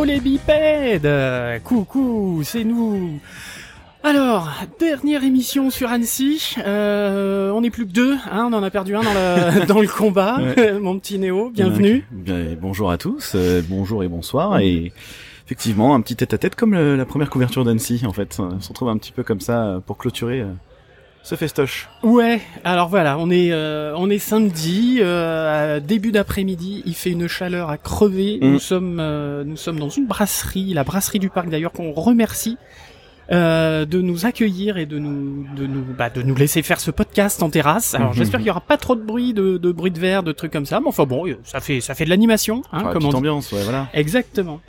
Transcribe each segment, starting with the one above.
Hello les bipèdes Coucou, c'est nous alors, dernière émission sur Annecy. Euh, on n'est plus que deux, hein, on en a perdu un dans le, dans le combat. Mon petit Néo, bienvenue. Bien, bonjour à tous, euh, bonjour et bonsoir. Et effectivement, un petit tête-à-tête comme le- la première couverture d'Annecy, en fait. On se retrouve un petit peu comme ça euh, pour clôturer ce festoche. Ouais, alors voilà, on est euh, on est samedi, euh, début d'après-midi, il fait une chaleur à crever. Mm. Nous sommes euh, nous sommes dans une brasserie, la brasserie du parc d'ailleurs qu'on remercie euh, de nous accueillir et de nous de nous bah, de nous laisser faire ce podcast en terrasse. Alors Mhm. j'espère qu'il y aura pas trop de bruit, de, de bruit de verre, de trucs comme ça. Mais enfin bon, ça fait ça fait de l'animation, hein, comme on dit. ambiance, ouais, voilà. Exactement.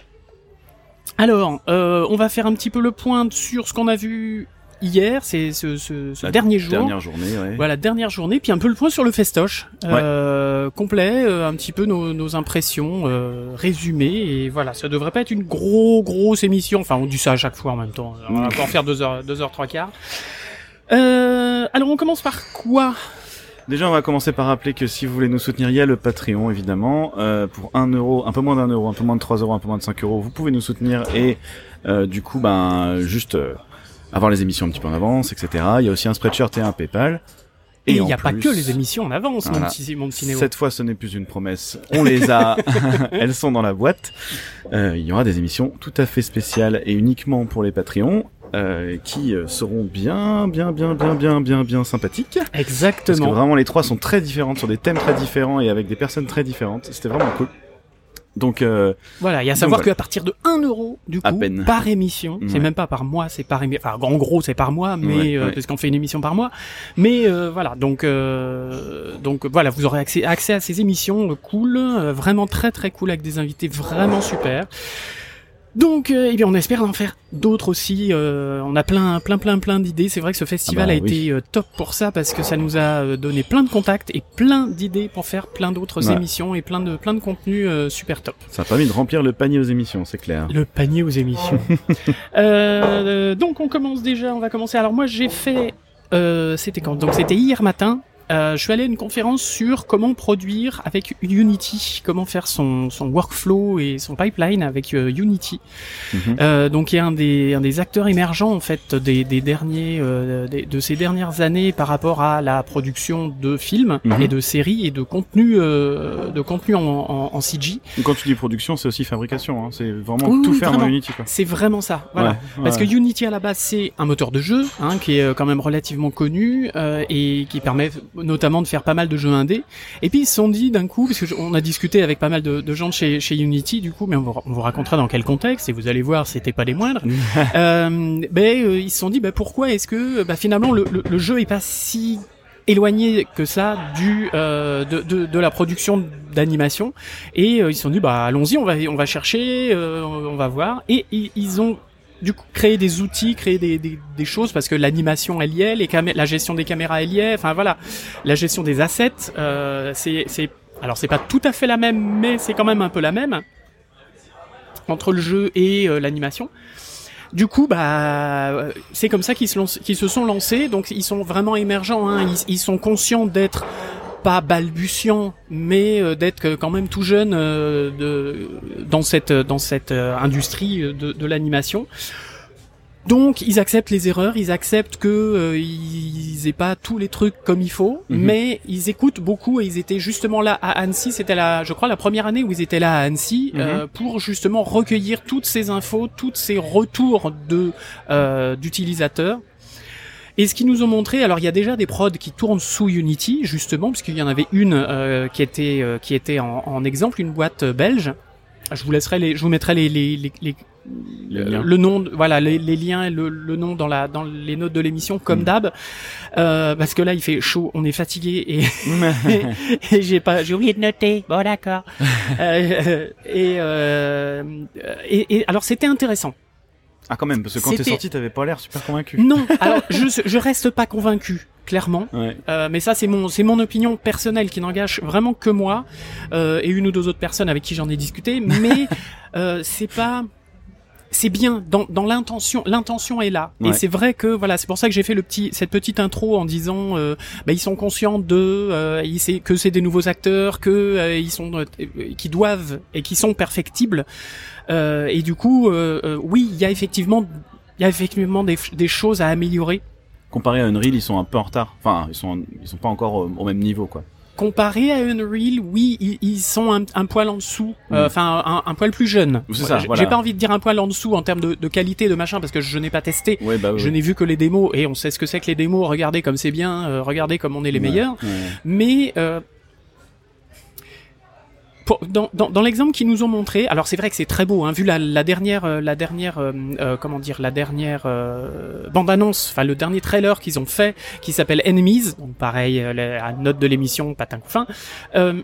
Alors, euh, on va faire un petit peu le point sur ce qu'on a vu hier, c'est ce, ce, ce La dernier jour. Dernière journée, ouais. Voilà, dernière journée, puis un peu le point sur le festoche, euh, complet, euh, un petit peu nos, nos impressions euh, résumées, et voilà, ça devrait pas être une gros grosse émission, enfin on dit ça à chaque fois en même temps, on va pas en faire deux heures, deux heures trois quarts. Euh, alors on commence par quoi? Déjà, on va commencer par rappeler que si vous voulez nous soutenir, il y a le Patreon, évidemment. Euh, pour un euro, un peu moins d'un euro, un peu moins de 3 euros, un peu moins de 5 euros, vous pouvez nous soutenir et euh, du coup, ben, juste euh, avoir les émissions un petit peu en avance, etc. Il y a aussi un Spreadshirt et un PayPal. Et il n'y a pas que les émissions en avance, mon Voilà. petit, mon petit Néo. Cette fois, ce n'est plus une promesse. On les a. Elles sont dans la boîte. Euh, il y aura des émissions tout à fait spéciales et uniquement pour les Patreons. euh, qui euh, seront bien, bien, bien, bien, bien, bien, bien sympathiques. Parce que Exactement. vraiment, les trois sont très différentes, sur des thèmes très différents et avec des personnes très différentes. C'était vraiment cool. Donc, euh, Voilà, il y a à savoir voilà. qu'à partir de 1 euro, du À coup, peine. par émission, c'est même pas par mois, c'est par émission, enfin, en gros, c'est par mois, mais, Ouais, euh, ouais. parce qu'on fait une émission par mois. Mais, euh, voilà, donc, euh, donc, voilà, vous aurez accès, accès à ces émissions euh, cool, euh, vraiment très très cool avec des invités vraiment super. Donc, euh, eh bien, on espère en faire d'autres aussi. euh, on a plein, plein, plein, plein d'idées. C'est vrai que ce festival Ah a bah, été euh, top pour ça parce que ça nous a euh, donné plein de contacts et plein d'idées pour faire plein d'autres Ouais. émissions et plein de, plein de contenus euh, super top. ça a permis de remplir le panier aux émissions, c'est clair. Le panier aux émissions. Euh, donc on commence déjà, on va commencer. Alors moi j'ai fait, euh, c'était quand? Donc c'était hier matin. Euh, je suis allé à une conférence sur comment produire avec Unity, comment faire son, son workflow et son pipeline avec euh, Unity. Mhm. Euh, donc il y a un des, un des acteurs émergents en fait des, des derniers des- de ces dernières années par rapport à la production de films Mhm. et de séries et de contenu de contenu en, en, en CG. Quand tu dis production, c'est aussi fabrication. Hein. C'est vraiment Oui, tout oui, faire vraiment. dans Unity. C'est vraiment ça. Voilà. Ouais, Parce ouais. que Unity à la base c'est un moteur de jeu hein, qui est quand même relativement connu et qui permet notamment de faire pas mal de jeux indés. Et puis ils se sont dit d'un coup, parce que on a discuté avec pas mal de, de gens de chez, chez Unity du coup, mais on vous, on vous racontera dans quel contexte et vous allez voir c'était pas les moindres. euh, ben euh, ils se sont dit bah, pourquoi est-ce que bah, finalement le, le, le jeu est pas si éloigné que ça du euh, de, de, de la production d'animation? Et euh, ils se sont dit bah allons-y on va on va chercher euh, on va voir et ils, ils ont du coup créé des outils créé des, des, des choses parce que l'animation elle y est les la gestion des caméras elle y est enfin voilà la gestion des assets euh, c'est alors c'est pas tout à fait la même mais c'est quand même un peu la même entre le jeu et euh, l'animation du coup, bah, c'est comme ça qu'ils se, qu'ils se sont lancés. Donc, ils sont vraiment émergents. Hein. Ils, ils sont conscients d'être pas balbutiants, mais euh, d'être euh, quand même tout jeunes euh, de, dans cette dans cette euh, industrie euh, de, de l'animation. Donc, ils acceptent les erreurs, ils acceptent que euh, ils aient pas tous les trucs comme il faut, Mhm. mais ils écoutent beaucoup et ils étaient justement là à Annecy. C'était la, je crois, la première année où ils étaient là à Annecy Mhm. euh, pour justement recueillir toutes ces infos, toutes ces retours de euh, d'utilisateurs. Et ce qu'ils nous ont montré, alors il y a déjà des prods qui tournent sous Unity justement, parce qu'il y en avait une euh, qui était euh, qui était en, en exemple, une boîte euh, belge. Je vous laisserai les, je vous mettrai les les, les, les- liens. le nom, voilà, les, les liens et le, le nom dans la dans les notes de l'émission comme Mm. d'hab, euh, parce que là il fait chaud, on est fatigué et et j'ai pas j'ai oublié de noter bon d'accord Euh, et, euh, et et alors c'était intéressant Ah, quand même, parce que quand t'es sorti, t'avais pas l'air super convaincu. non alors je je reste pas convaincu clairement Ouais. Euh, mais ça c'est mon c'est mon opinion personnelle qui n'engage vraiment que moi euh, et une ou deux autres personnes avec qui j'en ai discuté mais euh, c'est pas c'est bien dans, dans l'intention l'intention est là Ouais. et c'est vrai que voilà c'est pour ça que j'ai fait le petit cette petite intro en disant euh, bah, ils sont conscients de euh, ils que c'est des nouveaux acteurs que euh, ils sont euh, qui doivent et qui sont perfectibles Euh, et du coup euh, oui il y a effectivement il y a effectivement des, des choses à améliorer Comparé à Unreal, ils sont un peu en retard. Enfin, ils sont ils sont pas encore au, au même niveau quoi. Comparé à Unreal, oui, ils, ils sont un, un poil en dessous, euh, Mm. enfin un, un poil plus jeune. C'est ça, J'ai- voilà. Pas envie de dire un poil en dessous en termes de, de qualité de machin parce que je n'ai pas testé. Ouais, bah Je n'ai vu que les démos et on sait ce que c'est que les démos. Regardez comme c'est bien, euh, regardez comme on est les meilleurs. Mais euh, pour- dans, dans, dans l'exemple qu'ils nous ont montré, alors c'est vrai que c'est très beau, hein, vu la, la dernière, euh, la dernière, euh, euh, comment dire, la dernière euh, bande-annonce, enfin le dernier trailer qu'ils ont fait, qui s'appelle Enemies, donc pareil, euh, la note de l'émission, patin couffin, euh,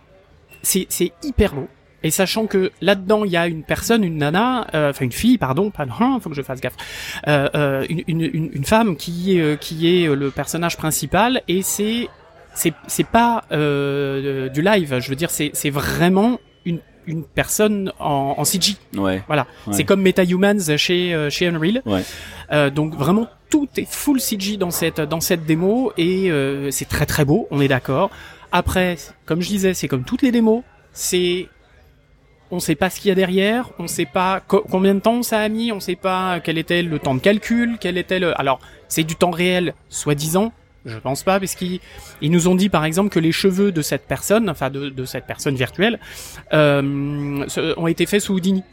c'est hyper beau. Et sachant que là-dedans il y a une personne, une nana, euh, enfin une fille, pardon, pas non, faut que je fasse gaffe, euh, une, une, une, femme qui est qui est le personnage principal et c'est c'est c'est pas euh, du live, je veux dire c'est c'est vraiment une une personne en, en CG. Ouais. Voilà, Ouais. c'est comme MetaHumans chez euh, chez Unreal. Ouais. Euh, donc vraiment tout est full CG dans cette dans cette démo et euh, c'est très très beau, on est d'accord. Après, comme je disais, c'est comme toutes les démos, c'est on sait pas ce qu'il y a derrière, on sait pas co- combien de temps ça a mis, on sait pas quel était le temps de calcul, quel était le alors c'est du temps réel soi-disant, je pense pas parce qu'ils ils nous ont dit par exemple que les cheveux de cette personne, enfin de, de cette personne virtuelle, euh, ont été faits sous Houdini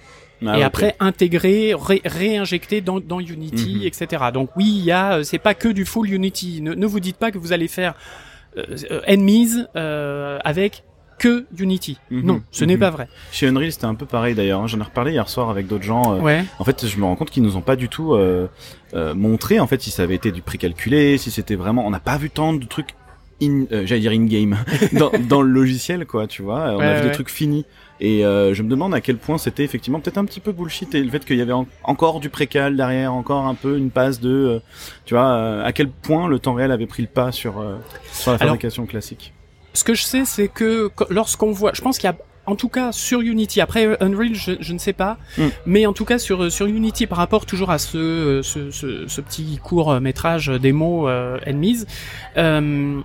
Ah, et après intégré, ré- réinjecté dans, dans Unity, Mhm. etc. Donc oui, il y a, euh, c'est pas que du full Unity. Ne, ne vous dites pas que vous allez faire euh, euh, Enemies euh, avec que Unity. Mhm. Non, ce n'est Mhm. pas vrai. Chez Unreal, c'était un peu pareil d'ailleurs. hein. J'en ai reparlé hier soir avec d'autres gens. euh, Ouais. En fait, je me rends compte qu'ils nous ont pas du tout euh, euh, montré en fait si ça avait été du précalculé, si c'était vraiment. On n'a pas vu tant de trucs. In, euh, j'allais dire in game dans, dans le logiciel quoi tu vois on a Ouais, vu des trucs finis et euh, je me demande à quel point c'était effectivement peut-être un petit peu bullshit et le fait qu'il y avait en- encore du précal derrière encore un peu une passe de euh, tu vois euh, à quel point le temps réel avait pris le pas sur euh, sur la Alors- fabrication classique Ce que je sais, c'est que lorsqu'on voit, je pense qu'il y a en tout cas sur Unity, après euh, Unreal, je, je ne sais pas, Mm. mais en tout cas sur sur Unity par rapport toujours à ce euh, ce, ce, ce petit court euh, métrage démo euh, Enemies, euh,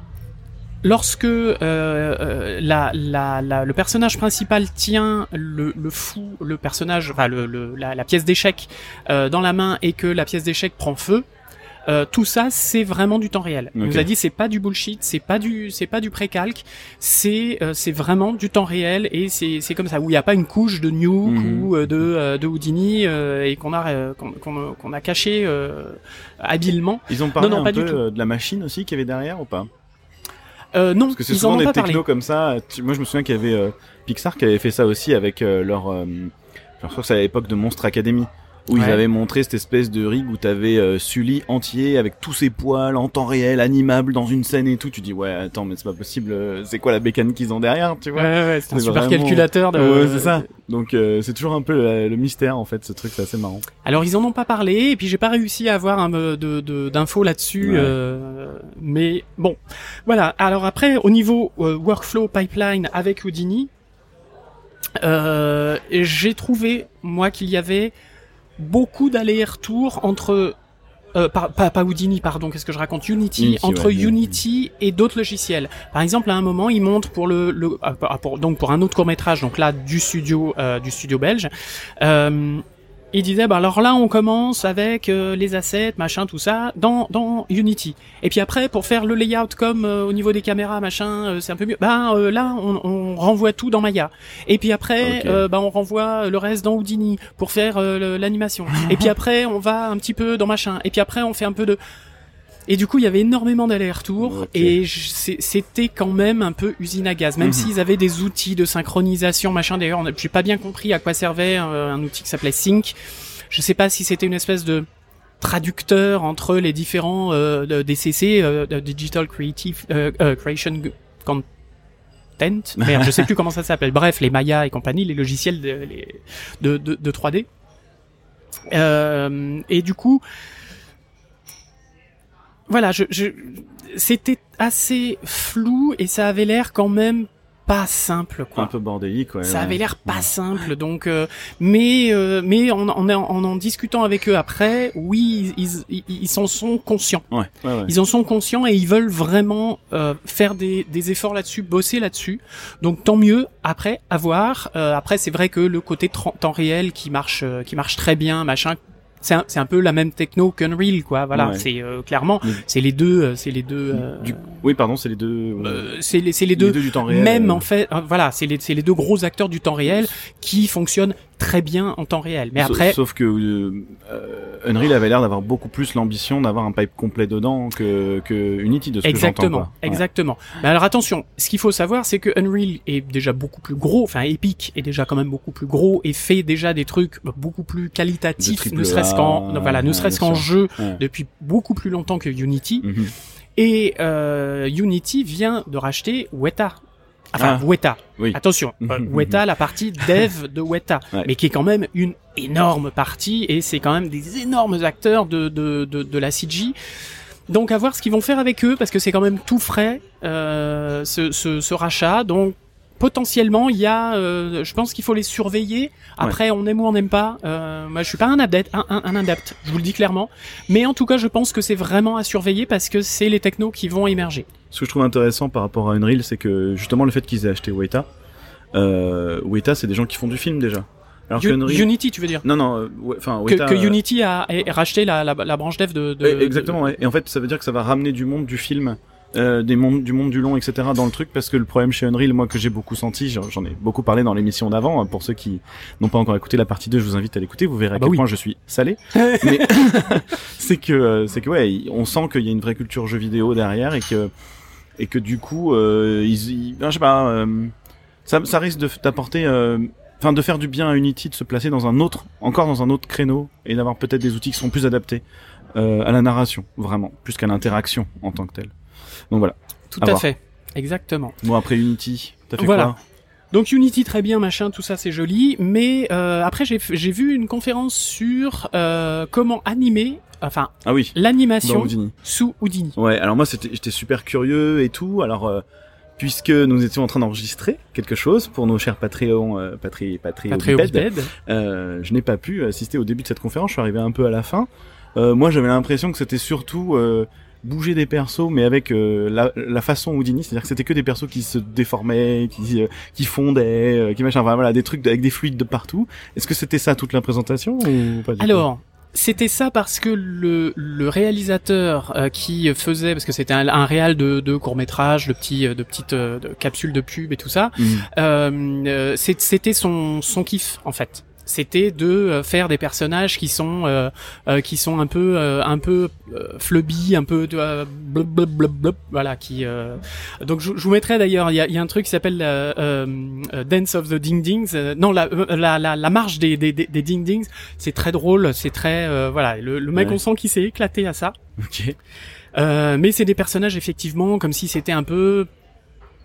lorsque euh, euh, la, la, la- le personnage principal tient le, le fou, le personnage, enfin le, le- la, la pièce d'échec euh, dans la main et que la pièce d'échec prend feu. Euh, tout ça, c'est vraiment du temps réel. Il Ok. nous a dit c'est pas du bullshit, c'est pas du c'est pas du précalque, c'est euh, c'est vraiment du temps réel et c'est c'est comme ça où il n'y a pas une couche de Nuke Mhm. ou euh, de de Houdini et qu'on a qu'on qu'on a caché habilement. ils ont parlé Non, non, un pas du peu tout. de la machine aussi qu'il y avait derrière ou pas? Euh, non, Parce que c'est souvent des technos comme ça. Tu- Moi, je me souviens qu'il y avait euh, Pixar qui avait fait ça aussi avec euh, leur. je crois que c'est à l'époque de Monstre Academy. Où ils avaient montré cette espèce de rig où t'avais euh, Sully entier avec tous ses poils en temps réel, animable dans une scène et tout. Tu dis ouais attends mais c'est pas possible. euh, C'est quoi la bécane qu'ils ont derrière tu vois? Ouais, ouais, c'est un super vraiment- calculateur. De... Ouais c'est ça. Donc euh, c'est toujours un peu le, le mystère en fait ce truc c'est assez marrant. Alors ils en ont pas parlé et puis j'ai pas réussi à avoir un euh, de de- d'infos là-dessus. Euh, mais bon, voilà. Alors après au niveau euh, workflow pipeline avec Houdini, euh, j'ai trouvé moi qu'il y avait beaucoup d'allers-retours entre euh, pas, pas, pas Houdini, pardon, qu'est-ce que je raconte Unity, Unity, entre ouais, Unity et d'autres logiciels. Par exemple, à un moment, ils montrent pour le, le ah, pour- donc pour un autre court métrage, donc là du studio euh, du studio belge, euh, il disait bah alors là on commence avec euh, les assets machin tout ça dans dans Unity. Et puis après pour faire le layout comme euh, au niveau des caméras machin euh, c'est un peu mieux. Bah euh, là on, on renvoie tout dans Maya. Et puis après euh, bah on renvoie le reste dans Houdini pour faire euh, l'animation. Et puis après on va un petit peu dans machin. Et puis après on fait un peu de et du coup, il y avait énormément d'allers-retours Ok. et c'était quand même un peu usine à gaz, même Mhm. s'ils avaient des outils de synchronisation, machin. D'ailleurs, j'ai pas bien compris à quoi servait euh, un outil qui s'appelait Sync. Je sais pas si c'était une espèce de traducteur entre les différents euh, DCC, euh, Digital Creative euh, euh, Creation Content. Merde, je sais plus comment ça s'appelle. Bref, les Maya et compagnie, les logiciels de, les- de, de, de 3D. Euh, et du coup, voilà, je, je, c'était assez flou et ça avait l'air quand même pas simple quoi. Un peu bordélique, ouais. ça avait l'air pas simple donc euh, mais euh, mais en en, en en discutant avec eux après oui ils ils, ils s'en sont conscients Ouais, ouais, ouais. ils en sont conscients et ils veulent vraiment euh, faire des, des efforts là-dessus bosser là-dessus donc tant mieux après à voir Euh, après c'est vrai que le côté temps réel qui marche euh, qui marche très bien machin c'est un, c'est un peu la même techno qu'Unreal quoi voilà Ouais. c'est euh, clairement Mais- c'est les deux euh, c'est les deux euh, Du- Oui, pardon, c'est les deux. euh, c'est les c'est les les deux du temps réel. même euh, en fait, euh, voilà, c'est les, c'est les deux gros acteurs du temps réel qui fonctionnent très bien en temps réel. Mais Sauf- après, Sauf que euh, Unreal avait l'air d'avoir beaucoup plus l'ambition d'avoir un pipe complet dedans que, que Unity de ce que exactement, quoi. Ouais. exactement. Mais alors attention, ce qu'il faut savoir, c'est que Unreal est déjà beaucoup plus gros, enfin Epic est déjà quand même beaucoup plus gros et fait déjà des trucs beaucoup plus qualitatifs, ne serait-ce A, qu'en, voilà, ne serait-ce qu'en jeu depuis beaucoup plus longtemps que Unity. Mhm. Et euh, Unity vient de racheter Weta. Enfin, Ah. Weta. Oui. Attention, euh. Weta, la partie dev de Weta, Ouais. mais qui est quand même une énorme partie et c'est quand même des énormes acteurs de de de, de la CG. Donc à voir ce qu'ils vont faire avec eux parce que c'est quand même tout frais euh, ce, ce ce rachat. Donc potentiellement il y a, euh, je pense qu'il faut les surveiller. Après on aime ou on n'aime pas. Euh, moi je suis pas un adepte, un, un, un adepte, je vous le dis clairement. Mais en tout cas je pense que c'est vraiment à surveiller parce que c'est les technos qui vont émerger. Ce que je trouve intéressant par rapport à Unreal, c'est que justement le fait qu'ils aient acheté Weta, euh, Weta, c'est des gens qui font du film déjà. Alors que Unreal... Unity tu veux dire? Non, non, euh, ouais, enfin, que, Weta... que euh, Unity a, a racheté la, la, la branche dev de, de ouais, exactement, ouais. Et en fait, ça veut dire que ça va ramener du monde du film, euh, des mondes, du monde du long, etc. dans le truc, parce que le problème chez Unreal, moi, que j'ai beaucoup senti, j'en ai beaucoup parlé dans l'émission d'avant, hein, pour ceux qui n'ont pas encore écouté la partie 2, je vous invite à l'écouter, vous verrez à Ah bah quel oui. point je suis salé. Mais c'est que, euh, c'est que, ouais, on sent qu'il y a une vraie culture jeu vidéo derrière et que, et que du coup, euh, ils, ils- je sais pas, euh, ça, ça risque d'apporter, euh, enfin, de faire du bien à Unity, de se placer dans un autre, encore dans un autre créneau et d'avoir peut-être des outils qui seront plus adaptés euh, à la narration, vraiment, plus qu'à l'interaction en tant que telle. Donc voilà. Tout À à fait. Exactement. Bon après Unity, t'as fait Voilà. quoi Donc Unity très bien, machin, tout ça c'est joli, mais euh, après j'ai j'ai vu une conférence sur euh, comment animer, enfin Ah oui. L'animation Houdini. sous Houdini. Ouais. Alors moi c'était, j'étais super curieux et tout. Alors euh, puisque nous étions en train d'enregistrer quelque chose pour nos chers Patreons, euh, Patri, Patri, Patreon euh, je n'ai pas pu assister au début de cette conférence. Je suis arrivé un peu à la fin. Euh, moi j'avais l'impression que c'était surtout euh, bouger des persos, mais avec euh, la, la façon Houdini, c'est-à-dire que c'était que des persos qui se déformaient, qui, euh, qui fondaient, euh, qui machin, enfin voilà, des trucs avec des fluides de partout. Est-ce que c'était ça toute la présentation ou pas du Alors, c'était ça parce que le, le réalisateur euh, qui faisait, parce que c'était un, un réal de, de court métrage, de petits, de petites euh, de capsules de pub et tout ça, euh, euh, c'est- c'était son, son kiff en fait. C'était de euh, faire des personnages qui sont euh, euh, qui sont un peu euh, un peu euh, flubby, un peu euh, blub, blub, blub, blub, voilà qui euh, donc je, je vous mettrai d'ailleurs il y a, y a un truc qui s'appelle euh, euh, euh, Dance of the Ding Dings euh, non la, la la la marche des des des, des Ding Dings c'est très drôle c'est très euh, voilà le, le mec Ouais. on sent qu'il s'est éclaté à ça Ok. euh, mais c'est des personnages effectivement comme si c'était un peu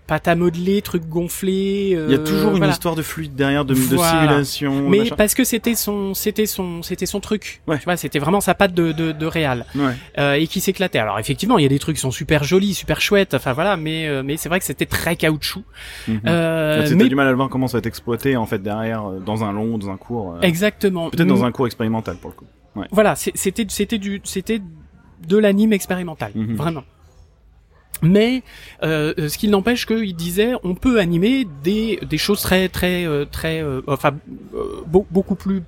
pâte à modeler, truc gonflé. Il y a euh, toujours une voilà. histoire de fluide derrière, de, de Voilà. simulation. Mais machin. parce que c'était son, c'était son, c'était son truc. Ouais. Tu vois, c'était vraiment sa patte de de, de réal Ouais. euh, et qui s'éclatait. Alors effectivement, il y a des trucs qui sont super jolis, super chouettes. Enfin voilà, mais euh, mais c'est vrai que c'était très caoutchouc. Euh, Tu sais, mais T'as du mal à le voir comment ça va être exploité en fait derrière, euh, dans un long, dans un court. euh, exactement. Peut-être dans un cours expérimental pour le coup. Ouais. Voilà, c'était c'était du c'était de l'anime expérimental, Mhm. vraiment. Mais euh, ce qui n'empêche qu'il disait on peut animer des des choses très très euh, très euh, enfin euh, beau- beaucoup plus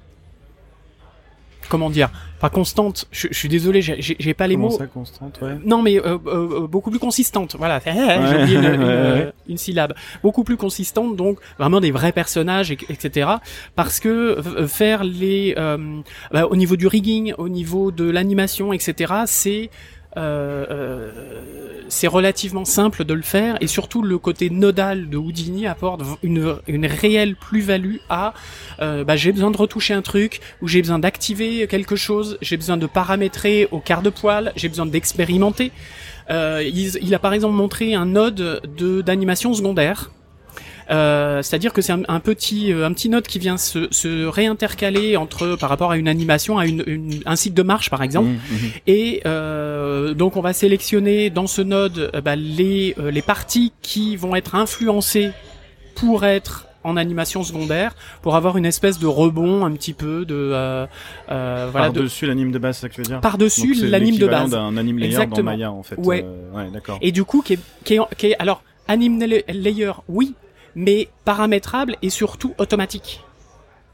comment dire pas constantes. Je, je suis désolé, j'ai- pas les Comment mots. ça constante, ouais. Non, mais euh, euh, euh, beaucoup plus consistante. Voilà, j'ai oublié une, une, ouais, ouais. une syllabe. Beaucoup plus consistante, donc vraiment des vrais personnages, et- etc. Parce que faire les, euh, bah, au niveau du rigging, au niveau de l'animation, etc. C'est c'est relativement simple de le faire et surtout le côté nodal de Houdini apporte une, réelle plus-value à euh, bah, j'ai besoin de retoucher un truc ou j'ai besoin d'activer quelque chose, j'ai besoin de paramétrer au quart de poil, j'ai besoin d'expérimenter. Euh, il, il a par exemple montré un node de d'animation secondaire. Euh, c'est-à-dire que c'est un, un petit euh, un petit node qui vient se, se réintercaler entre par rapport à une animation à une, une- un cycle de marche par exemple. Mhm, mhm. et euh, donc on va sélectionner dans ce node euh, bah, les euh, les parties qui vont être influencées pour être en animation secondaire pour avoir une espèce de rebond un petit peu de euh, euh, voilà par dessus l'anime de base c'est ça que tu veux dire? Par dessus l'anime de base. d'un anime layer Exactement. dans Maya en fait. Ouais, euh, ouais d'accord. Et du coup qui est, qui est, qui est alors anime layer oui mais paramétrable et surtout automatique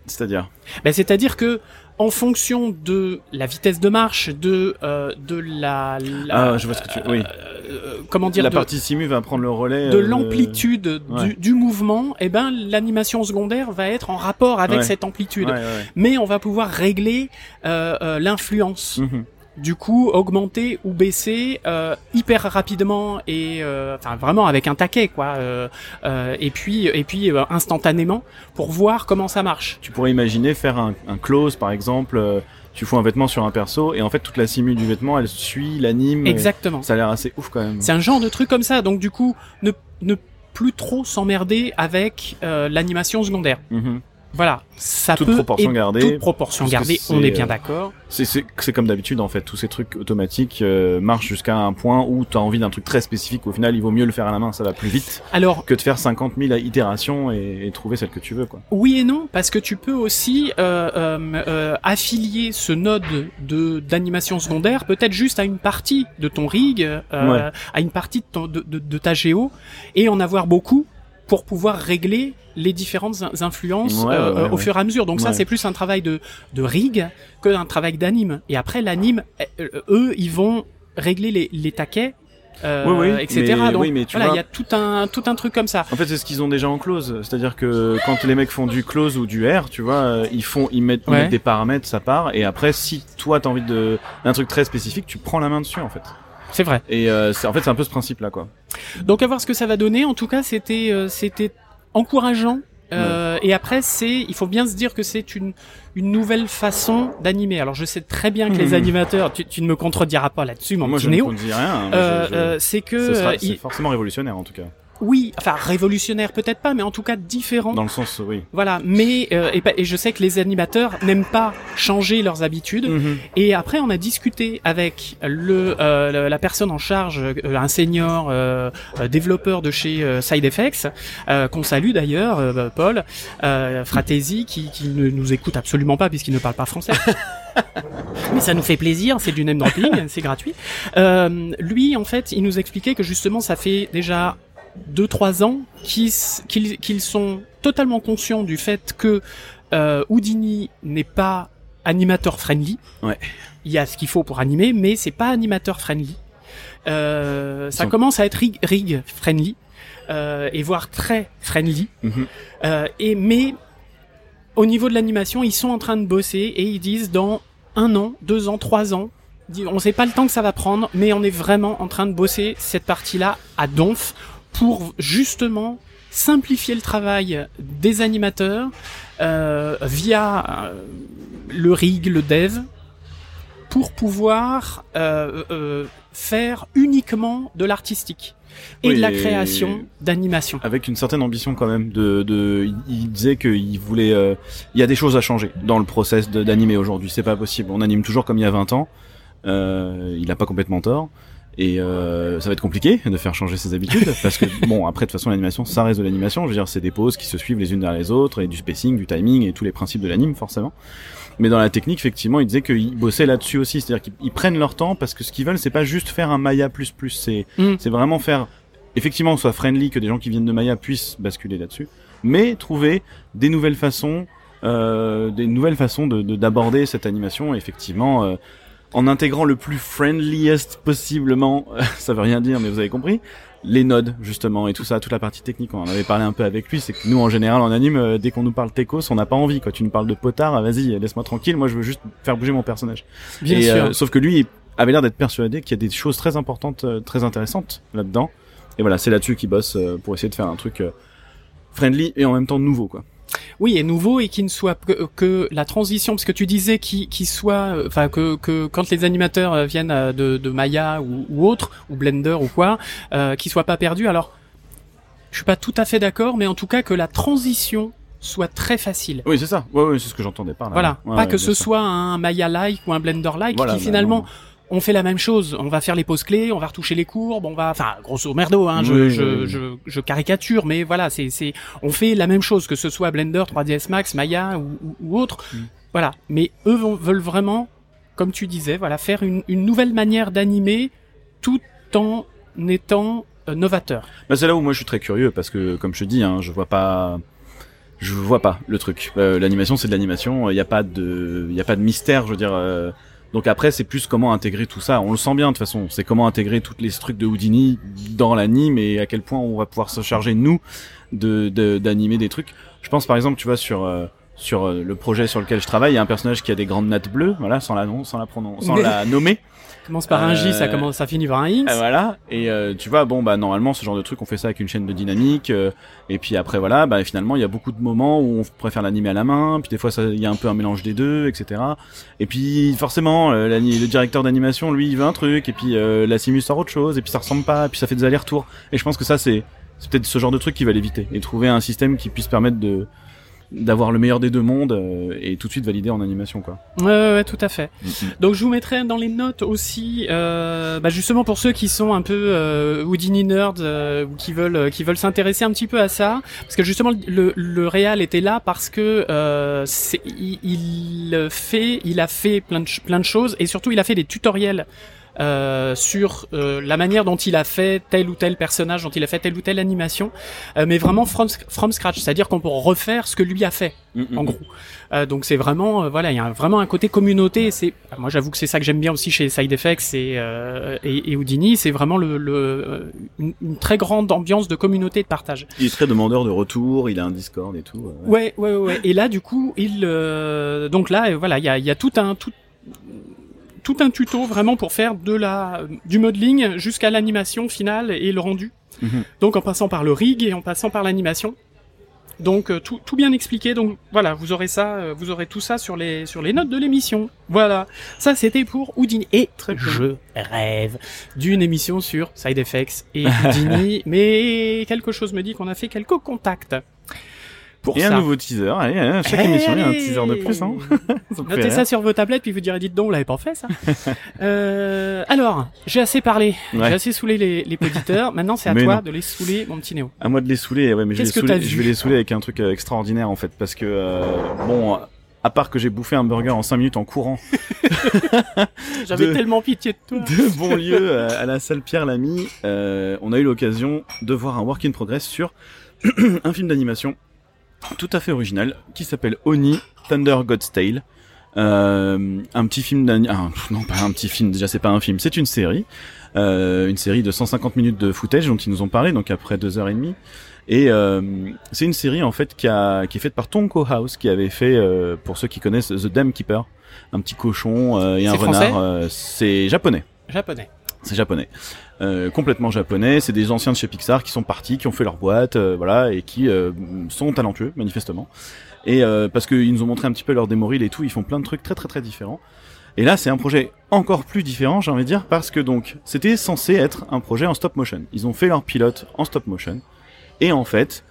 c'est-à-dire ben, c'est-à-dire que en fonction de la vitesse de marche, de euh, de la, ah, je vois ce que tu oui. Euh, comment dire la partie simu va prendre le relais de euh, l'amplitude du, du, mouvement. Et eh ben l'animation secondaire va être en rapport avec cette amplitude, mais on va pouvoir régler euh, l'influence. Mhm du coup augmenter ou baisser euh, hyper rapidement et euh, enfin vraiment avec un taquet quoi euh, euh et puis et puis euh, instantanément pour voir comment ça marche. Tu pourrais imaginer faire un, un close par exemple euh, tu fous un vêtement sur un perso et en fait toute la simu du vêtement elle suit l'anime. Exactement. Ça a l'air assez ouf quand même. C'est un genre de truc comme ça donc du coup ne ne plus trop s'emmerder avec l'animation secondaire. Mm voilà, ça toute peut proportion gardée. Toute proportion gardée, on est bien d'accord. C'est comme d'habitude en fait, tous ces trucs automatiques euh, marchent jusqu'à un point où tu as envie d'un truc très spécifique. Au final, il vaut mieux le faire à la main, ça va plus vite. Alors que de faire 50 000 itérations et, et, trouver celle que tu veux quoi. Oui et non, parce que tu peux aussi euh, euh, euh affilier ce node de d'animation secondaire peut-être juste à une partie de ton rig, euh, à une partie de, ton, de, de, de ta géo, et en avoir beaucoup pour pouvoir régler les différentes influences euh, au fur et à mesure. Donc ça, c'est plus un travail de, de rig que un travail d'anime. Et après, l'anime, euh, eux, ils vont régler les, les taquets euh, etc. Donc il y a tout un tout un truc comme ça. En fait, c'est ce qu'ils ont déjà en close, c'est-à-dire que quand les mecs font du close ou du R, tu vois, ils font ils mettent, ils mettent des paramètres, ça part, et après, si toi t'as envie de d'un truc très spécifique, tu prends la main dessus en fait. C'est vrai. Et euh, en fait, c'est un peu ce principe-là, quoi. Donc, à voir ce que ça va donner. En tout cas, c'était euh, c'était encourageant. Euh, Et après, c'est, il faut bien se dire que c'est une une nouvelle façon d'animer. Alors, je sais très bien que les animateurs, tu, tu ne me contrediras pas là-dessus, mon Moi, je Néo. ne rien. Euh, euh, c'est que c'est forcément révolutionnaire en tout cas oui, enfin révolutionnaire peut-être pas, mais en tout cas différent. Dans le sens, oui. Voilà, mais euh, et, je sais que les animateurs n'aiment pas changer leurs habitudes. Mhm. Et après, on a discuté avec le euh, la personne en charge, euh, un senior euh, développeur de chez Side Effects, qu'on salue d'ailleurs, Paul Fratesi, qui, qui ne nous écoute absolument pas puisqu'il ne parle pas français. mais ça nous fait plaisir, c'est du name dropping, c'est gratuit. lui, en fait, il nous expliquait que justement, ça fait déjà deux trois ans qu'ils sont totalement conscients du fait que euh, Houdini n'est pas animateur friendly. Ouais. Il y a ce qu'il faut pour animer, mais c'est pas animateur friendly. Euh, ça commence à être rig, rig friendly euh, et voire très friendly. Mhm. euh, et mais au niveau de l'animation, ils sont en train de bosser et ils disent dans un an, deux ans, trois ans, on sait pas le temps que ça va prendre, mais on est vraiment en train de bosser cette partie-là à donf pour justement simplifier le travail des animateurs euh, via euh, le rig, le dev, pour pouvoir euh, faire uniquement de l'artistique et de la création d'animation. Avec une certaine ambition quand même. De, de il disait qu'il voulait. Euh, il y a des choses à changer dans le process d'animer aujourd'hui. C'est pas possible. On anime toujours comme il y a 20 ans. Euh, il a pas complètement tort. Et euh, ça va être compliqué de faire changer ses habitudes parce que bon après de toute façon l'animation ça reste de l'animation. Je veux dire c'est des pauses qui se suivent les unes derrière les autres et du spacing, du timing et tous les principes de l'anime forcément. Mais dans la technique effectivement ils disaient qu'ils bossaient là-dessus aussi, c'est-à-dire qu'ils prennent leur temps parce que ce qu'ils veulent c'est pas juste faire un Maya plus plus, c'est mm. c'est vraiment faire effectivement soit friendly que des gens qui viennent de Maya puissent basculer là-dessus, mais trouver des nouvelles façons euh, des nouvelles façons de d'aborder cette animation effectivement euh, en intégrant le plus friendliest possiblement, ça veut rien dire mais vous avez compris, les nodes justement et tout ça, toute la partie technique, on en avait parlé un peu avec lui, c'est que nous en général en anime, euh, dès qu'on nous parle techos, on n'a pas envie quoi, tu nous parles de potard, ah, vas-y laisse-moi tranquille, moi je veux juste faire bouger mon personnage. Bien sûr. Euh, sauf que lui avait l'air d'être persuadé qu'il y a des choses très importantes, euh, très intéressantes là-dedans. Et voilà, c'est là-dessus qu'il bosse pour essayer de faire un truc friendly et en même temps nouveau quoi. Oui, et nouveau et qui ne soit que, la transition, parce que tu disais qu'il soit, euh, enfin que, que quand les animateurs euh, viennent euh, de, de Maya ou, ou autre, ou Blender ou quoi, euh, qu'ils soient pas perdus. Alors, je suis pas tout à fait d'accord, mais en tout cas que la transition soit très facile. Oui, c'est ça. Ouais, ouais c'est ce que j'entendais par là. Voilà, pas que ce soit un Maya-like ou un Blender-like qui finalement on fait la même chose. On va faire les pauses clés, on va retoucher les courbes, on va, enfin, grosso merdo, hein, je, Oui, je, oui, je, je caricature, mais voilà, c'est, c'est, on fait la même chose que ce soit Blender, 3ds Max, Maya ou, ou, ou autre. Mm. Voilà. Mais eux vont- veulent vraiment, comme tu disais, voilà, faire une, une nouvelle manière d'animer tout en étant euh, novateur. Bah, c'est là où moi je suis très curieux parce que comme je te dis, hein, je vois pas, je vois pas le truc. Euh, l'animation c'est de l'animation, il y a pas de, il a pas de mystère, je veux dire. euh, donc après c'est plus comment intégrer tout ça. On le sent bien de toute façon. C'est comment intégrer toutes les trucs de Houdini dans l'anime et à quel point on va pouvoir se charger nous de de- d'animer des trucs. Je pense par exemple, tu vois sur euh, sur euh, le projet sur lequel je travaille, il y a un personnage qui a des grandes nattes bleues, voilà, sans la nom, sans la prononcer, sans la nommer. Commence par un J, ça Euh, commence, ça finit par un X. Voilà. Et euh, tu vois, bon bah normalement ce genre de truc on fait ça avec une chaîne de dynamique. euh, et puis après voilà, bah finalement il y a beaucoup de moments où on préfère l'animer à la main. Puis des fois il y a un peu un mélange des deux, etc. Et puis forcément le directeur d'animation lui il veut un truc et puis euh, la simu sort autre chose et puis ça ressemble pas. Et puis ça fait des allers-retours. Et je pense que ça c'est c'est peut-être ce genre de truc qui va l'éviter et trouver un système qui puisse permettre de d'avoir le meilleur des deux mondes euh, et tout de suite valider en animation quoi. Ouais, ouais, ouais, tout à fait. Mm, Donc je vous mettrai dans les notes aussi, euh, bah, justement pour ceux qui sont un peu euh, Houdini nerds euh, ou qui veulent euh, qui veulent s'intéresser un petit peu à ça, parce que justement le le réal était là parce que euh, c'est il, il fait il a fait plein de plein de choses et surtout il a fait des tutoriels. Euh, sur euh, la manière dont il a fait tel ou tel personnage, dont il a fait telle ou telle animation, euh, mais vraiment from, from scratch, c'est-à-dire qu'on peut refaire ce que lui a fait Mm, mm, en mm. gros. Euh, donc c'est vraiment euh, voilà, il y a un- vraiment un côté communauté. C'est moi j'avoue que c'est ça que j'aime bien aussi chez Side Effects et euh, et, et Houdini, c'est vraiment le, le une, une très grande ambiance de communauté et de partage. Il est très demandeur de retour. Il a un Discord et tout. ouais. Ouais ouais ouais. ouais. Et là du coup il euh, donc là voilà il y a il y a tout un tout tout un tuto vraiment pour faire de la du modeling jusqu'à l'animation finale et le rendu. Mhm. Donc en passant par le rig et en passant par l'animation. Donc euh, tout, tout bien expliqué. Donc voilà, vous aurez ça, euh, vous aurez tout ça sur les sur les notes de l'émission. Voilà. Ça c'était pour Houdini et je rêve d'une émission sur Side Effects et Houdini, mais quelque chose me dit qu'on a fait quelques contacts. Pour Et ça. un nouveau teaser. Allez, chaque émission il y a un teaser de plus. Hein. Ça Notez ça sur vos tablettes, puis vous direz, dites donc, on l'avait pas fait, ça. euh, alors, j'ai assez parlé. Ouais. J'ai assez saoulé les, les auditeurs. Maintenant, c'est à Mais toi non. de les saouler, mon petit Néo. À moi de les saouler, ouais, mais je vais, les saouler, je vais les saouler avec un truc euh, extraordinaire en fait, parce que euh, bon, à part que j'ai bouffé un burger en 5 minutes en courant J'avais tellement pitié de toi. de bon lieu euh, à la salle Pierre Lamy, euh, on a eu l'occasion de voir un work in progress sur un film d'animation tout à fait original qui s'appelle Oni Thunder God's Tale. Euh, un petit film d'animation, non pas un petit film, déjà c'est pas un film, c'est une série, euh, une série de 150 minutes de footage dont ils nous ont parlé, donc après deux heures et demie. Et euh, c'est une série en fait qui, a, qui est faite par Tonko House, qui avait fait, euh, pour ceux qui connaissent, The Dam Keeper, un petit cochon euh, et un français renard. euh, c'est japonais. Japonais. C'est japonais. Euh, complètement japonais. C'est des anciens de chez Pixar qui sont partis, qui ont fait leur boîte, euh, voilà, et qui euh, sont talentueux, manifestement. Et euh, parce qu'ils nous ont montré un petit peu leur démo reel et tout, ils font plein de trucs très très très différents. Et là, c'est un projet encore plus différent, j'ai envie de dire, parce que donc, c'était censé être un projet en stop motion. Ils ont fait leur pilote en stop motion. Et en fait,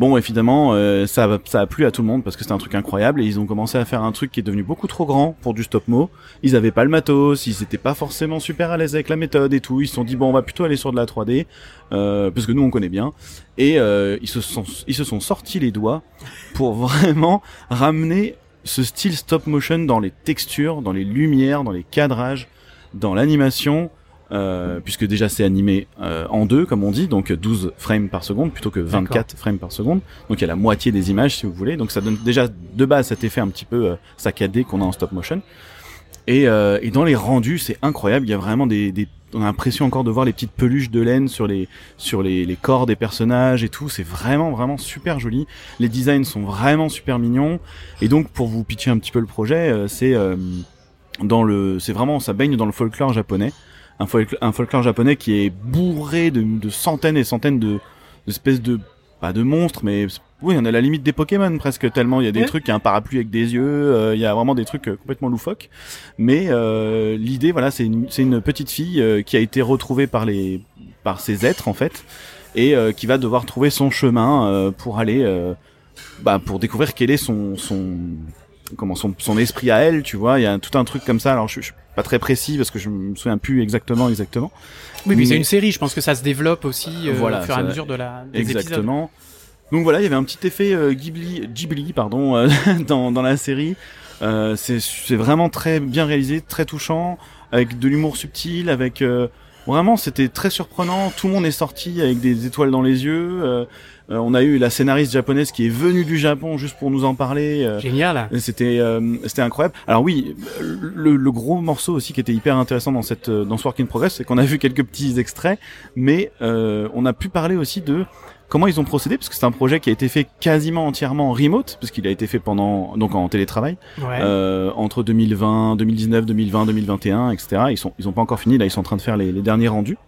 bon, évidemment, euh, ça, ça a plu à tout le monde parce que c'était un truc incroyable et ils ont commencé à faire un truc qui est devenu beaucoup trop grand pour du stop mo. Ils avaient pas le matos, ils étaient pas forcément super à l'aise avec la méthode et tout. Ils se sont dit bon, on va plutôt aller sur de la 3D euh, parce que nous on connaît bien. Et euh, ils se sont ils se sont sortis les doigts pour vraiment ramener ce style stop motion dans les textures, dans les lumières, dans les cadrages, dans l'animation. Euh, puisque déjà c'est animé euh, en deux comme on dit donc 12 frames par seconde plutôt que 24 frames par seconde. Donc il y a la moitié des images si vous voulez. Donc ça donne déjà de base cet effet un petit peu euh, saccadé qu'on a en stop motion. Et, euh, et dans les rendus c'est incroyable. Il y a vraiment des, des on a l'impression encore de voir les petites peluches de laine sur les sur les, les corps des personnages et tout. C'est vraiment vraiment super joli. Les designs sont vraiment super mignons. Et donc pour vous pitcher un petit peu le projet euh, c'est euh, dans le c'est vraiment ça baigne dans le folklore japonais un, folk- un folklore japonais qui est bourré de, de centaines et centaines de d'espèces de pas de monstres mais oui on a la limite des Pokémon presque tellement il y a des Ouais. trucs il y a un parapluie avec des yeux euh, il y a vraiment des trucs euh, complètement loufoques mais euh, l'idée voilà c'est une, c'est une petite fille euh, qui a été retrouvée par les par ses êtres en fait et qui va devoir trouver son chemin pour aller bah, pour découvrir quel est son son comment son, son esprit à elle, tu vois. Il y a tout un truc comme ça. Alors je, je suis pas très précis parce que je me souviens plus exactement exactement. Oui, mais Mais- c'est une série. Je pense que ça se développe aussi euh, Voilà, au fur et à mesure de la des épisodes. Exactement. Donc voilà, il y avait un petit effet euh, Ghibli, Ghibli pardon, euh, dans, dans la série. Euh, c'est c'est vraiment très bien réalisé, très touchant, avec de l'humour subtil, avec euh, vraiment c'était très surprenant. Tout le monde est sorti avec des étoiles dans les yeux. Euh, on a eu la scénariste japonaise qui est venue du Japon juste pour nous en parler. euh, Génial. C'était euh, c'était incroyable. Alors oui, le, le gros morceau aussi qui était hyper intéressant dans cette dans ce Work in Progress, c'est qu'on a vu quelques petits extraits, mais euh, on a pu parler aussi de comment ils ont procédé parce que c'est un projet qui a été fait quasiment entièrement en remote parce qu'il a été fait pendant donc en télétravail Ouais. euh, entre 2020, 2019, 2020, 2021, etc. Ils sont ils ont pas encore fini là, ils sont en train de faire les, les derniers rendus.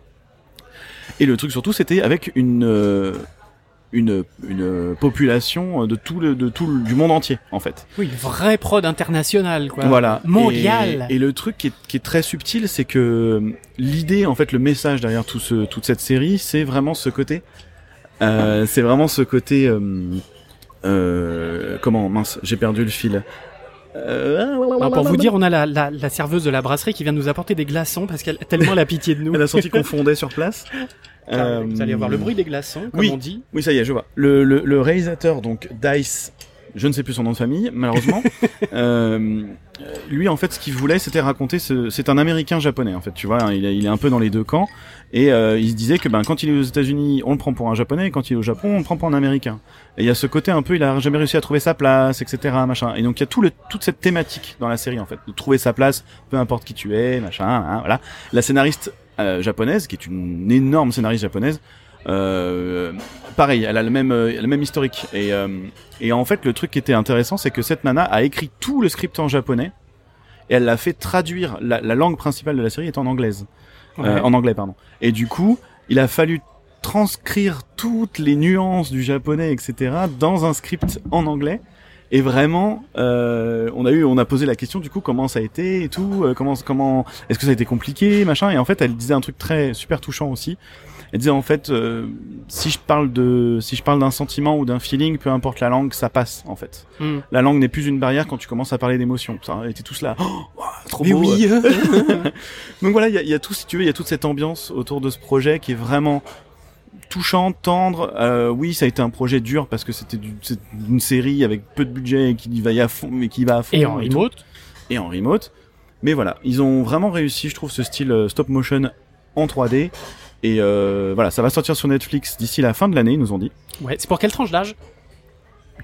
Et le truc surtout, c'était avec une euh, une une population de tout le de tout le, du monde entier en fait. Oui, une vraie prod internationale, quoi. Voilà. Mondiale. Et, et le truc qui est, qui est très subtil, c'est que euh, l'idée, en fait, le message derrière tout ce, toute cette série, c'est vraiment ce côté. Euh, c'est vraiment ce côté. Euh, euh, comment mince, j'ai perdu le fil. Euh, pour vous dire, on a la, la, la serveuse de la brasserie qui vient nous apporter des glaçons parce qu'elle a tellement la pitié de nous. Elle a senti qu'on fondait sur place. Euh, Vous allez avoir le bruit des glaçons, comme oui. on dit. Oui, ça y est, je vois. Le, le, le réalisateur, donc Dice, je ne sais plus son nom de famille, malheureusement. euh, lui, en fait, ce qu'il voulait, c'était raconter. Ce... C'est un Américain japonais, en fait. Tu vois, hein, il est, il est un peu dans les deux camps. Et euh, il se disait que, ben, quand il est aux États-Unis, on le prend pour un Japonais, et quand il est au Japon, on le prend pour un Américain. Et il y a ce côté un peu, il a jamais réussi à trouver sa place, etc., machin. Et donc, il y a tout le, toute cette thématique dans la série, en fait, de trouver sa place, peu importe qui tu es, machin, hein, voilà. La scénariste euh, japonaise, qui est une énorme scénariste japonaise. Euh, pareil, elle a le même, euh, le même historique. Et, euh, et en fait, le truc qui était intéressant, c'est que cette nana a écrit tout le script en japonais et elle l'a fait traduire. La, la langue principale de la série est en anglaise, euh, en anglais, pardon. Et du coup, il a fallu transcrire toutes les nuances du japonais, etc., dans un script en anglais. Et vraiment, euh, on a eu, on a posé la question du coup comment ça a été et tout, euh, comment, comment, est-ce que ça a été compliqué, machin. Et en fait, elle disait un truc très super touchant aussi. Elle disait en fait, euh, si je parle de, si je parle d'un sentiment ou d'un feeling, peu importe la langue, ça passe en fait. Hmm. La langue n'est plus une barrière quand tu commences à parler d'émotions. Ça, on était tous là, oh, trop Mais beau. oui. Donc voilà, il y a, il y a tout, si tu veux, il y a toute cette ambiance autour de ce projet qui est vraiment touchant, tendre. Euh, oui, ça a été un projet dur parce que c'était du- une série avec peu de budget et qui va y à fond, mais qui va à fond Et en remote. et en remote. Mais voilà, ils ont vraiment réussi, je trouve, ce style euh, stop motion en 3D. Et euh, voilà, ça va sortir sur Netflix d'ici la fin de l'année, ils nous ont dit. Ouais. C'est pour quelle tranche d'âge?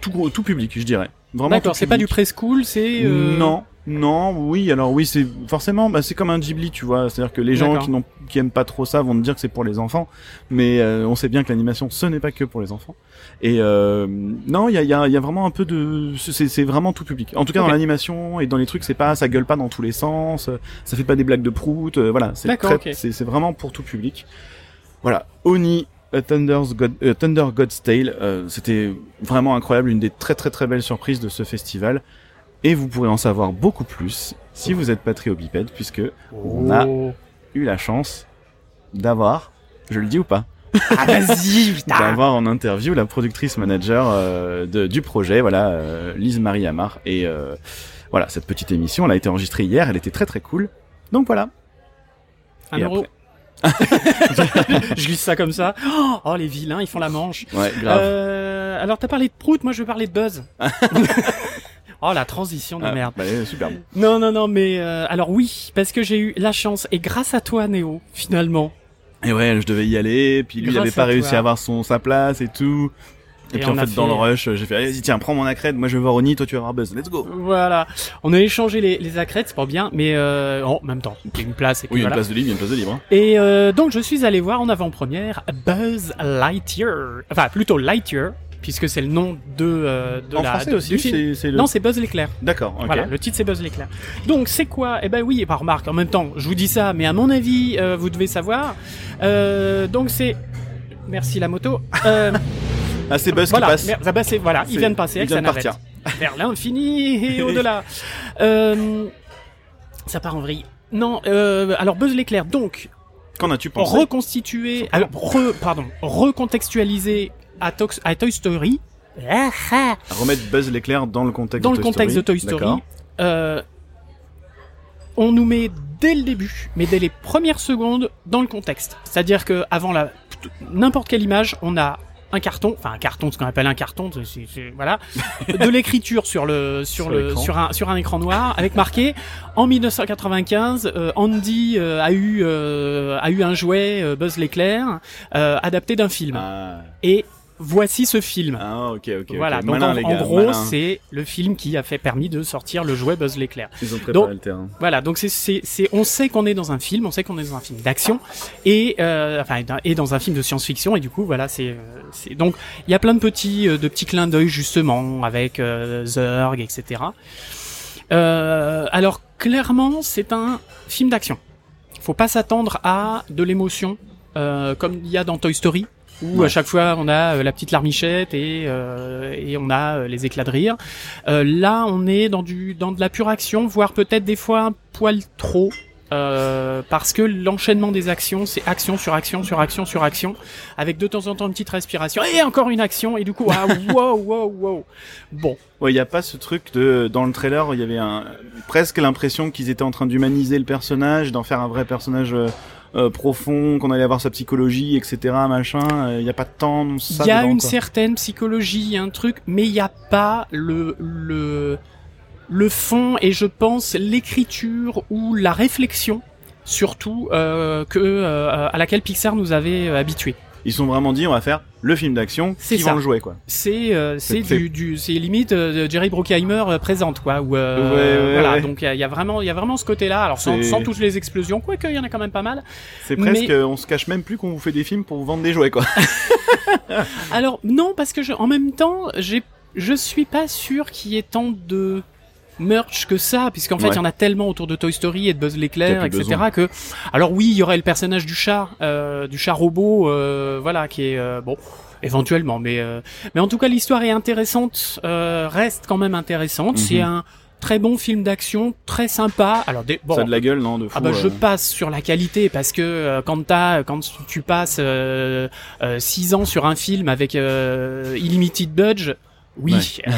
Tout, public, je dirais. Vraiment. D'accord, c'est pas du preschool, c'est. euh, Non, non, oui, alors oui, c'est forcément, bah, c'est comme un Ghibli, tu vois. C'est-à-dire que les gens qui n'ont, qui aiment pas trop ça vont te dire que c'est pour les enfants, mais euh, on sait bien que l'animation, ce n'est pas que pour les enfants. Et euh, non, il y a, y, a, y a vraiment un peu de, c'est, c'est vraiment tout public. En tout cas, dans l'animation et dans les trucs, c'est pas, ça gueule pas dans tous les sens, ça fait pas des blagues de prout, euh, voilà, c'est très- c'est, c'est vraiment pour tout public. Voilà, Oni. A Thunder's God, euh, Thunder God's Tale, euh, c'était vraiment incroyable, une des très très très belles surprises de ce festival. Et vous pourrez en savoir beaucoup plus si vous êtes patrie au bipède, puisque on a eu la chance d'avoir, je le dis ou pas, Ah, vas-y, putain. d'avoir en interview la productrice manager euh, de- du projet, voilà, euh, Lise Marie Amar. Et euh, voilà, cette petite émission, elle a été enregistrée hier, elle était très très cool. Donc voilà. Un Et euro. je glisse ça comme ça. Oh, les vilains, ils font la manche. Ouais, grave. Euh, alors, t'as parlé de Prout, moi je veux parler de Buzz. oh, la transition de Ah, merde. bah, superbe. Non, non, non, mais euh, alors oui, parce que j'ai eu la chance, et grâce à toi, Néo, finalement. Et ouais, je devais y aller, puis lui, il avait pas réussi toi. à avoir son sa place et tout. Et, Et puis en fait, dans le rush, j'ai fait, allez, vas-y, tiens, prends mon accrède, moi je vais voir Oni, toi tu vas voir Buzz, let's go. Voilà. On a échangé les, les accrètes, c'est pas bien, mais euh, en même temps, il y a une place et puis Oui, il y a une voilà. place de libre, il y a une place de libre. hein. Et euh, donc je suis allé voir en avant-première Buzz Lightyear, enfin plutôt Lightyear, puisque c'est le nom de, euh, de en la français de- aussi, c'est le. Non, c'est Buzz l'éclair. D'accord, ok. Voilà, le titre c'est Buzz l'éclair. Donc c'est quoi? Eh ben oui, par remarque, en même temps, je vous dis ça, mais à mon avis, euh, vous devez savoir. Euh, donc c'est Merci la moto. Euh, Ah, c'est Buzz voilà, qui passe. mer- ah bah, voilà, il vient de passer il avec vient de partir. Vers l'infini et au-delà. Euh, ça part en vrille. Non, euh, alors Buzz l'éclair, donc Qu'en as-tu pensé? reconstitué, alors re- pardon, recontextualisé à, Tox- à Toy Story. Ah, ah. Remettre Buzz l'éclair dans le contexte dans de le Toy contexte de Toy Story. Story, euh, on nous met dès le début, mais dès les premières secondes, dans le contexte. C'est-à-dire que avant la n'importe quelle image, on a un carton, enfin un carton, ce qu'on appelle un carton, c'est- c'est- c'est- voilà, de l'écriture sur le sur, Sur le sur un sur un écran noir avec marqué en 1995, euh, Andy euh, a eu euh, a eu un jouet euh, Buzz l'éclair euh, adapté d'un film Ah, et voici ce film. ah, ok, ok. Voilà, donc Malin, en, les en gars, gros, c'est le film qui a fait permis de sortir le jouet Buzz l'éclair. Ils ont préparé donc- le terrain. Voilà, donc c'est c'est c'est on sait qu'on est dans un film, on sait qu'on est dans un film d'action et euh, enfin et dans un film de science-fiction et du coup voilà c'est c'est donc il y a plein de petits euh, de petits clins d'œil justement avec euh, Zurg etc. Euh, alors clairement c'est un film d'action. Faut pas s'attendre à de l'émotion euh, comme il y a dans Toy Story où Ouais. à chaque fois on a euh, la petite larmichette et euh, et on a euh, les éclats de rire. Euh, là, on est dans du dans de la pure action, voire peut-être des fois un poil trop. euh, parce que l'enchaînement des actions, c'est action sur action sur action sur action, avec de temps en temps une petite respiration et encore une action et du coup ah wow wow wow. Bon, Ouais, il y a pas ce truc de dans le trailer, il y avait un presque l'impression qu'ils étaient en train d'humaniser le personnage, d'en faire un vrai personnage euh, euh, profond, qu'on allait avoir sa psychologie, etc. Machin. Il y a pas tant ça. il y a dedans, une quoi. certaine psychologie, un truc, mais il n'y a pas le le le fond et je pense l'écriture ou la réflexion surtout euh, que euh, à laquelle Pixar nous avait habitués. Ils sont vraiment dit, on va faire le film d'action qui ça. le jouer, quoi. c'est euh, c'est du, du c'est limite euh, Jerry Bruckheimer euh, présente quoi ou euh, Ouais, ouais, voilà ouais. donc il y a, il y a vraiment il y a vraiment ce côté là alors sans, sans toutes les explosions quoique il y en a quand même pas mal C'est presque, on se cache même plus qu'on vous fait des films pour vous vendre des jouets, quoi. alors non parce que je, en même temps j'ai je suis pas sûr qu'il y ait tant de merch que ça puisqu'en fait il Ouais. y en a tellement autour de Toy Story et de Buzz l'éclair etc besoin. que alors oui il y aurait le personnage du chat euh, du chat robot euh, voilà qui est euh, bon éventuellement mais euh, mais en tout cas l'histoire est intéressante euh, reste quand même intéressante Mhm. c'est un très bon film d'action très sympa alors des, bon Ça a de la gueule, non, de fou. ah bah euh. je passe sur la qualité parce que euh, quand t'as quand tu- passes euh, euh, six ans sur un film avec euh, Illimited Budge oui, euh,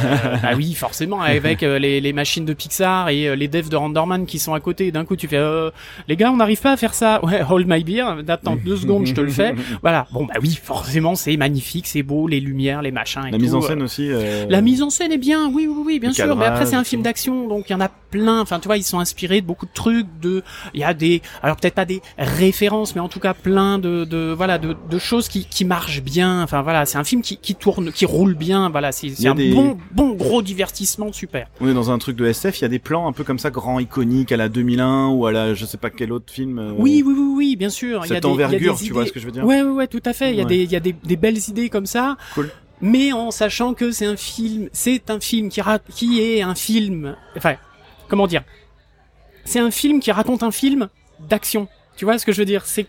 bah oui, forcément, avec euh, les, les machines de Pixar et euh, les devs de Renderman qui sont à côté, d'un coup tu fais, euh, les gars, on n'arrive pas à faire ça. Ouais, hold my beer, attends deux secondes, je te le fais. Voilà, bon bah oui, forcément, c'est magnifique, c'est beau, les lumières, les machins. Et La mise en scène aussi. euh, la mise en scène est bien, oui, oui, oui, bien Le sûr. Mais après, c'est un film d'action, donc il y en a plein. Enfin, tu vois, ils sont inspirés de beaucoup de trucs. De, il y a des, alors peut-être pas des références, mais en tout cas plein de, de voilà, de, de choses qui, qui marchent bien. Enfin voilà, c'est un film qui, qui tourne, qui roule bien. Voilà, c'est un des- bon, bon gros divertissement, super. On est dans un truc de SF, il y a des plans un peu comme ça, grands, iconiques, à la 2001 ou à la je sais pas quel autre film. euh, Oui, oui, oui, oui, bien sûr. il y a Cette des, il y a envergure, des tu vois idées- ce que je veux dire? Ouais, ouais, ouais, tout à fait. Il y a des, il y a des, des belles idées comme ça. Cool. Mais en sachant que c'est un film, c'est un film qui, qui est un film, enfin, comment dire, c'est un film qui raconte un film d'action. Tu vois ce que je veux dire? C'est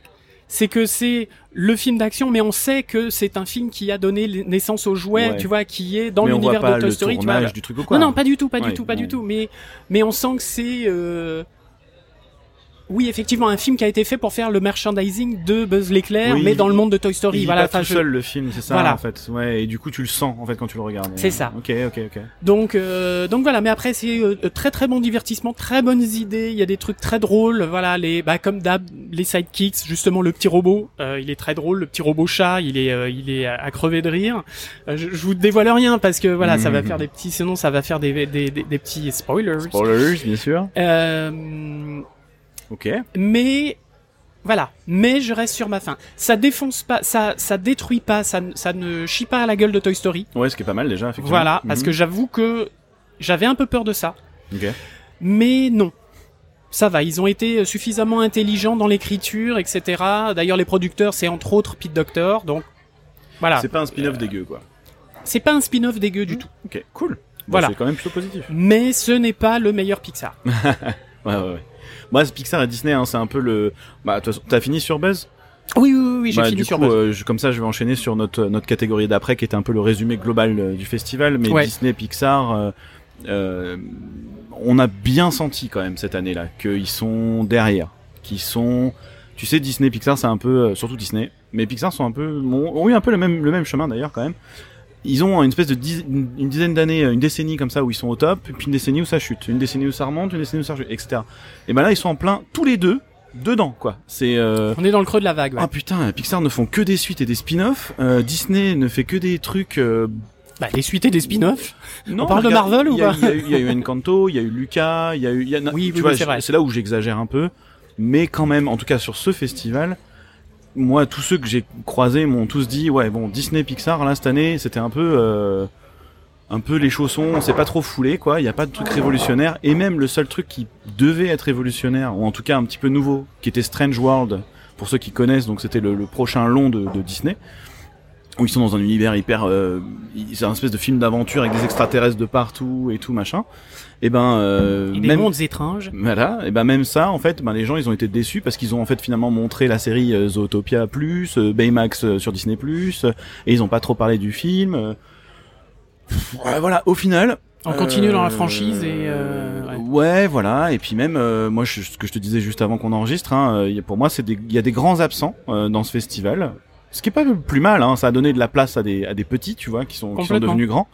c'est que c'est le film d'action, mais on sait que c'est un film qui a donné naissance au jouet, Ouais. tu vois, qui est dans l'univers de Toy Story. Tu vois, tournage du truc ou quoi. non, non, pas du tout, pas Ouais, du tout, pas ouais. du tout. Mais, mais on sent que c'est, euh... oui, effectivement, un film qui a été fait pour faire le merchandising de Buzz l'éclair, Oui, mais dans le monde de Toy Story. Il voilà, voilà, pas tout je- seul le film, c'est ça Voilà. en fait. Ouais, et du coup tu le sens en fait quand tu le regardes. C'est ça. Ok, ok, ok. Donc, euh, donc voilà. Mais après, c'est euh, très très bon divertissement, très bonnes idées. Il y a des trucs très drôles. Voilà, les, bah comme d'hab, les sidekicks. Justement, le petit robot, euh, il est très drôle. Le petit robot chat, il est, euh, il est à crever de rire. Euh, je, je vous dévoile rien parce que voilà, ça va faire des petits, sinon ça va faire des des, des, des petits spoilers. Spoilers, bien sûr. Euh, Ok. mais voilà, mais je reste sur ma fin. Ça défonce pas, ça, ça détruit pas, ça, ne- ça ne chie pas à la gueule de Toy Story. Ouais, ce qui est pas mal déjà, effectivement. Voilà, parce Mhm. que j'avoue que j'avais un peu peur de ça, Ok. mais non. Ça va, ils ont été suffisamment intelligents dans l'écriture, etc. D'ailleurs, les producteurs, c'est entre autres Pete Doctor, donc voilà. C'est pas un spin-off dégueu quoi. C'est pas un spin-off dégueu du tout. Ok, cool. Bon, Voilà. C'est quand même plutôt positif. Mais ce n'est pas le meilleur Pixar. Ouais, ouais, ouais. Moi, c'est Pixar et Disney, hein, c'est un peu le. Bah, de toute façon, t'as fini sur Buzz? Oui, oui, oui, j'ai Bah, fini du sur coup, Buzz. euh, je- comme ça, je vais enchaîner sur notre notre catégorie d'après, qui était un peu le résumé global euh, du festival. Mais Ouais. Disney, Pixar, euh, euh, on a bien senti quand même cette année-là qu'ils sont derrière, qu'ils sont. Tu sais, Disney, Pixar, c'est un peu, surtout Disney, mais Pixar sont un peu, ont, ont eu un peu le même le même chemin d'ailleurs quand même. Ils ont une espèce de diz- une dizaine d'années, une décennie comme ça où ils sont au top, puis une décennie où ça chute, une décennie où ça remonte, une décennie où ça chute, etc. Et ben là, ils sont en plein tous les deux dedans, quoi. C'est euh, On est dans le creux de la vague. ouais. ah putain, Pixar ne font que des suites et des spin-offs. Euh, Disney ne fait que des trucs. euh, Bah, des suites et des spin-offs. non, On parle de Marvel ou pas Il y, a eu- il y a eu Encanto, il y a eu Lucas, il y a eu. Y a, Oui, tu oui, vois, oui, c'est vrai. c'est là où j'exagère un peu, mais quand même, en tout cas sur ce festival, moi, tous ceux que j'ai croisés m'ont tous dit, ouais, bon, Disney, Pixar, là cette année, c'était un peu. euh, un peu les chaussons, on s'est pas trop foulé quoi, il y a pas de truc révolutionnaire et même le seul truc qui devait être révolutionnaire ou en tout cas un petit peu nouveau, qui était Strange World pour ceux qui connaissent, donc c'était le, prochain long de Disney où ils sont dans un univers hyper euh, c'est un espèce de film d'aventure avec des extraterrestres de partout et tout machin. Et ben euh, Et des même mondes étranges. voilà, et ben même ça en fait, ben les gens ils ont été déçus parce qu'ils ont en fait finalement montré la série euh, Zootopia plus, euh, Baymax euh, sur Disney plus euh, et ils ont pas trop parlé du film. ouais, voilà, au final, On continue dans la franchise et euh, ouais. ouais. voilà. Et puis même, euh, moi, je- ce que je te disais juste avant qu'on enregistre, hein, pour moi, c'est il y a des grands absents euh, dans ce festival. Ce qui est pas plus mal, hein, ça a donné de la place à des, à des petits, tu vois, qui sont, qui sont devenus grands.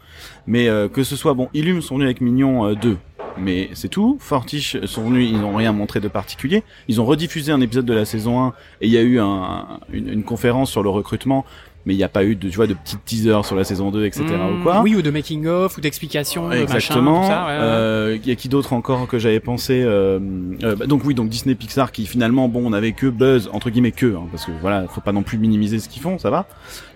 Mais euh, que ce soit bon, Illum sont venus avec Mignon euh, 2, mais c'est tout. Fortiche sont venus, ils n'ont rien montré de particulier. Ils ont rediffusé un épisode de la saison 1 et il y a eu un, une, une conférence sur le recrutement, mais il n'y a pas eu de, tu vois, de petites teasers sur la saison 2, etc. Mmh, ou quoi. Oui, ou de making of, ou d'explications, de machin, Exactement. tout ça. ouais, ouais. Euh, Il y a qui d'autre encore que j'avais pensé euh, euh, bah, Donc oui, donc Disney Pixar qui finalement, bon, on avait que Buzz entre guillemets que, hein, parce que voilà, faut pas non plus minimiser ce qu'ils font, ça va.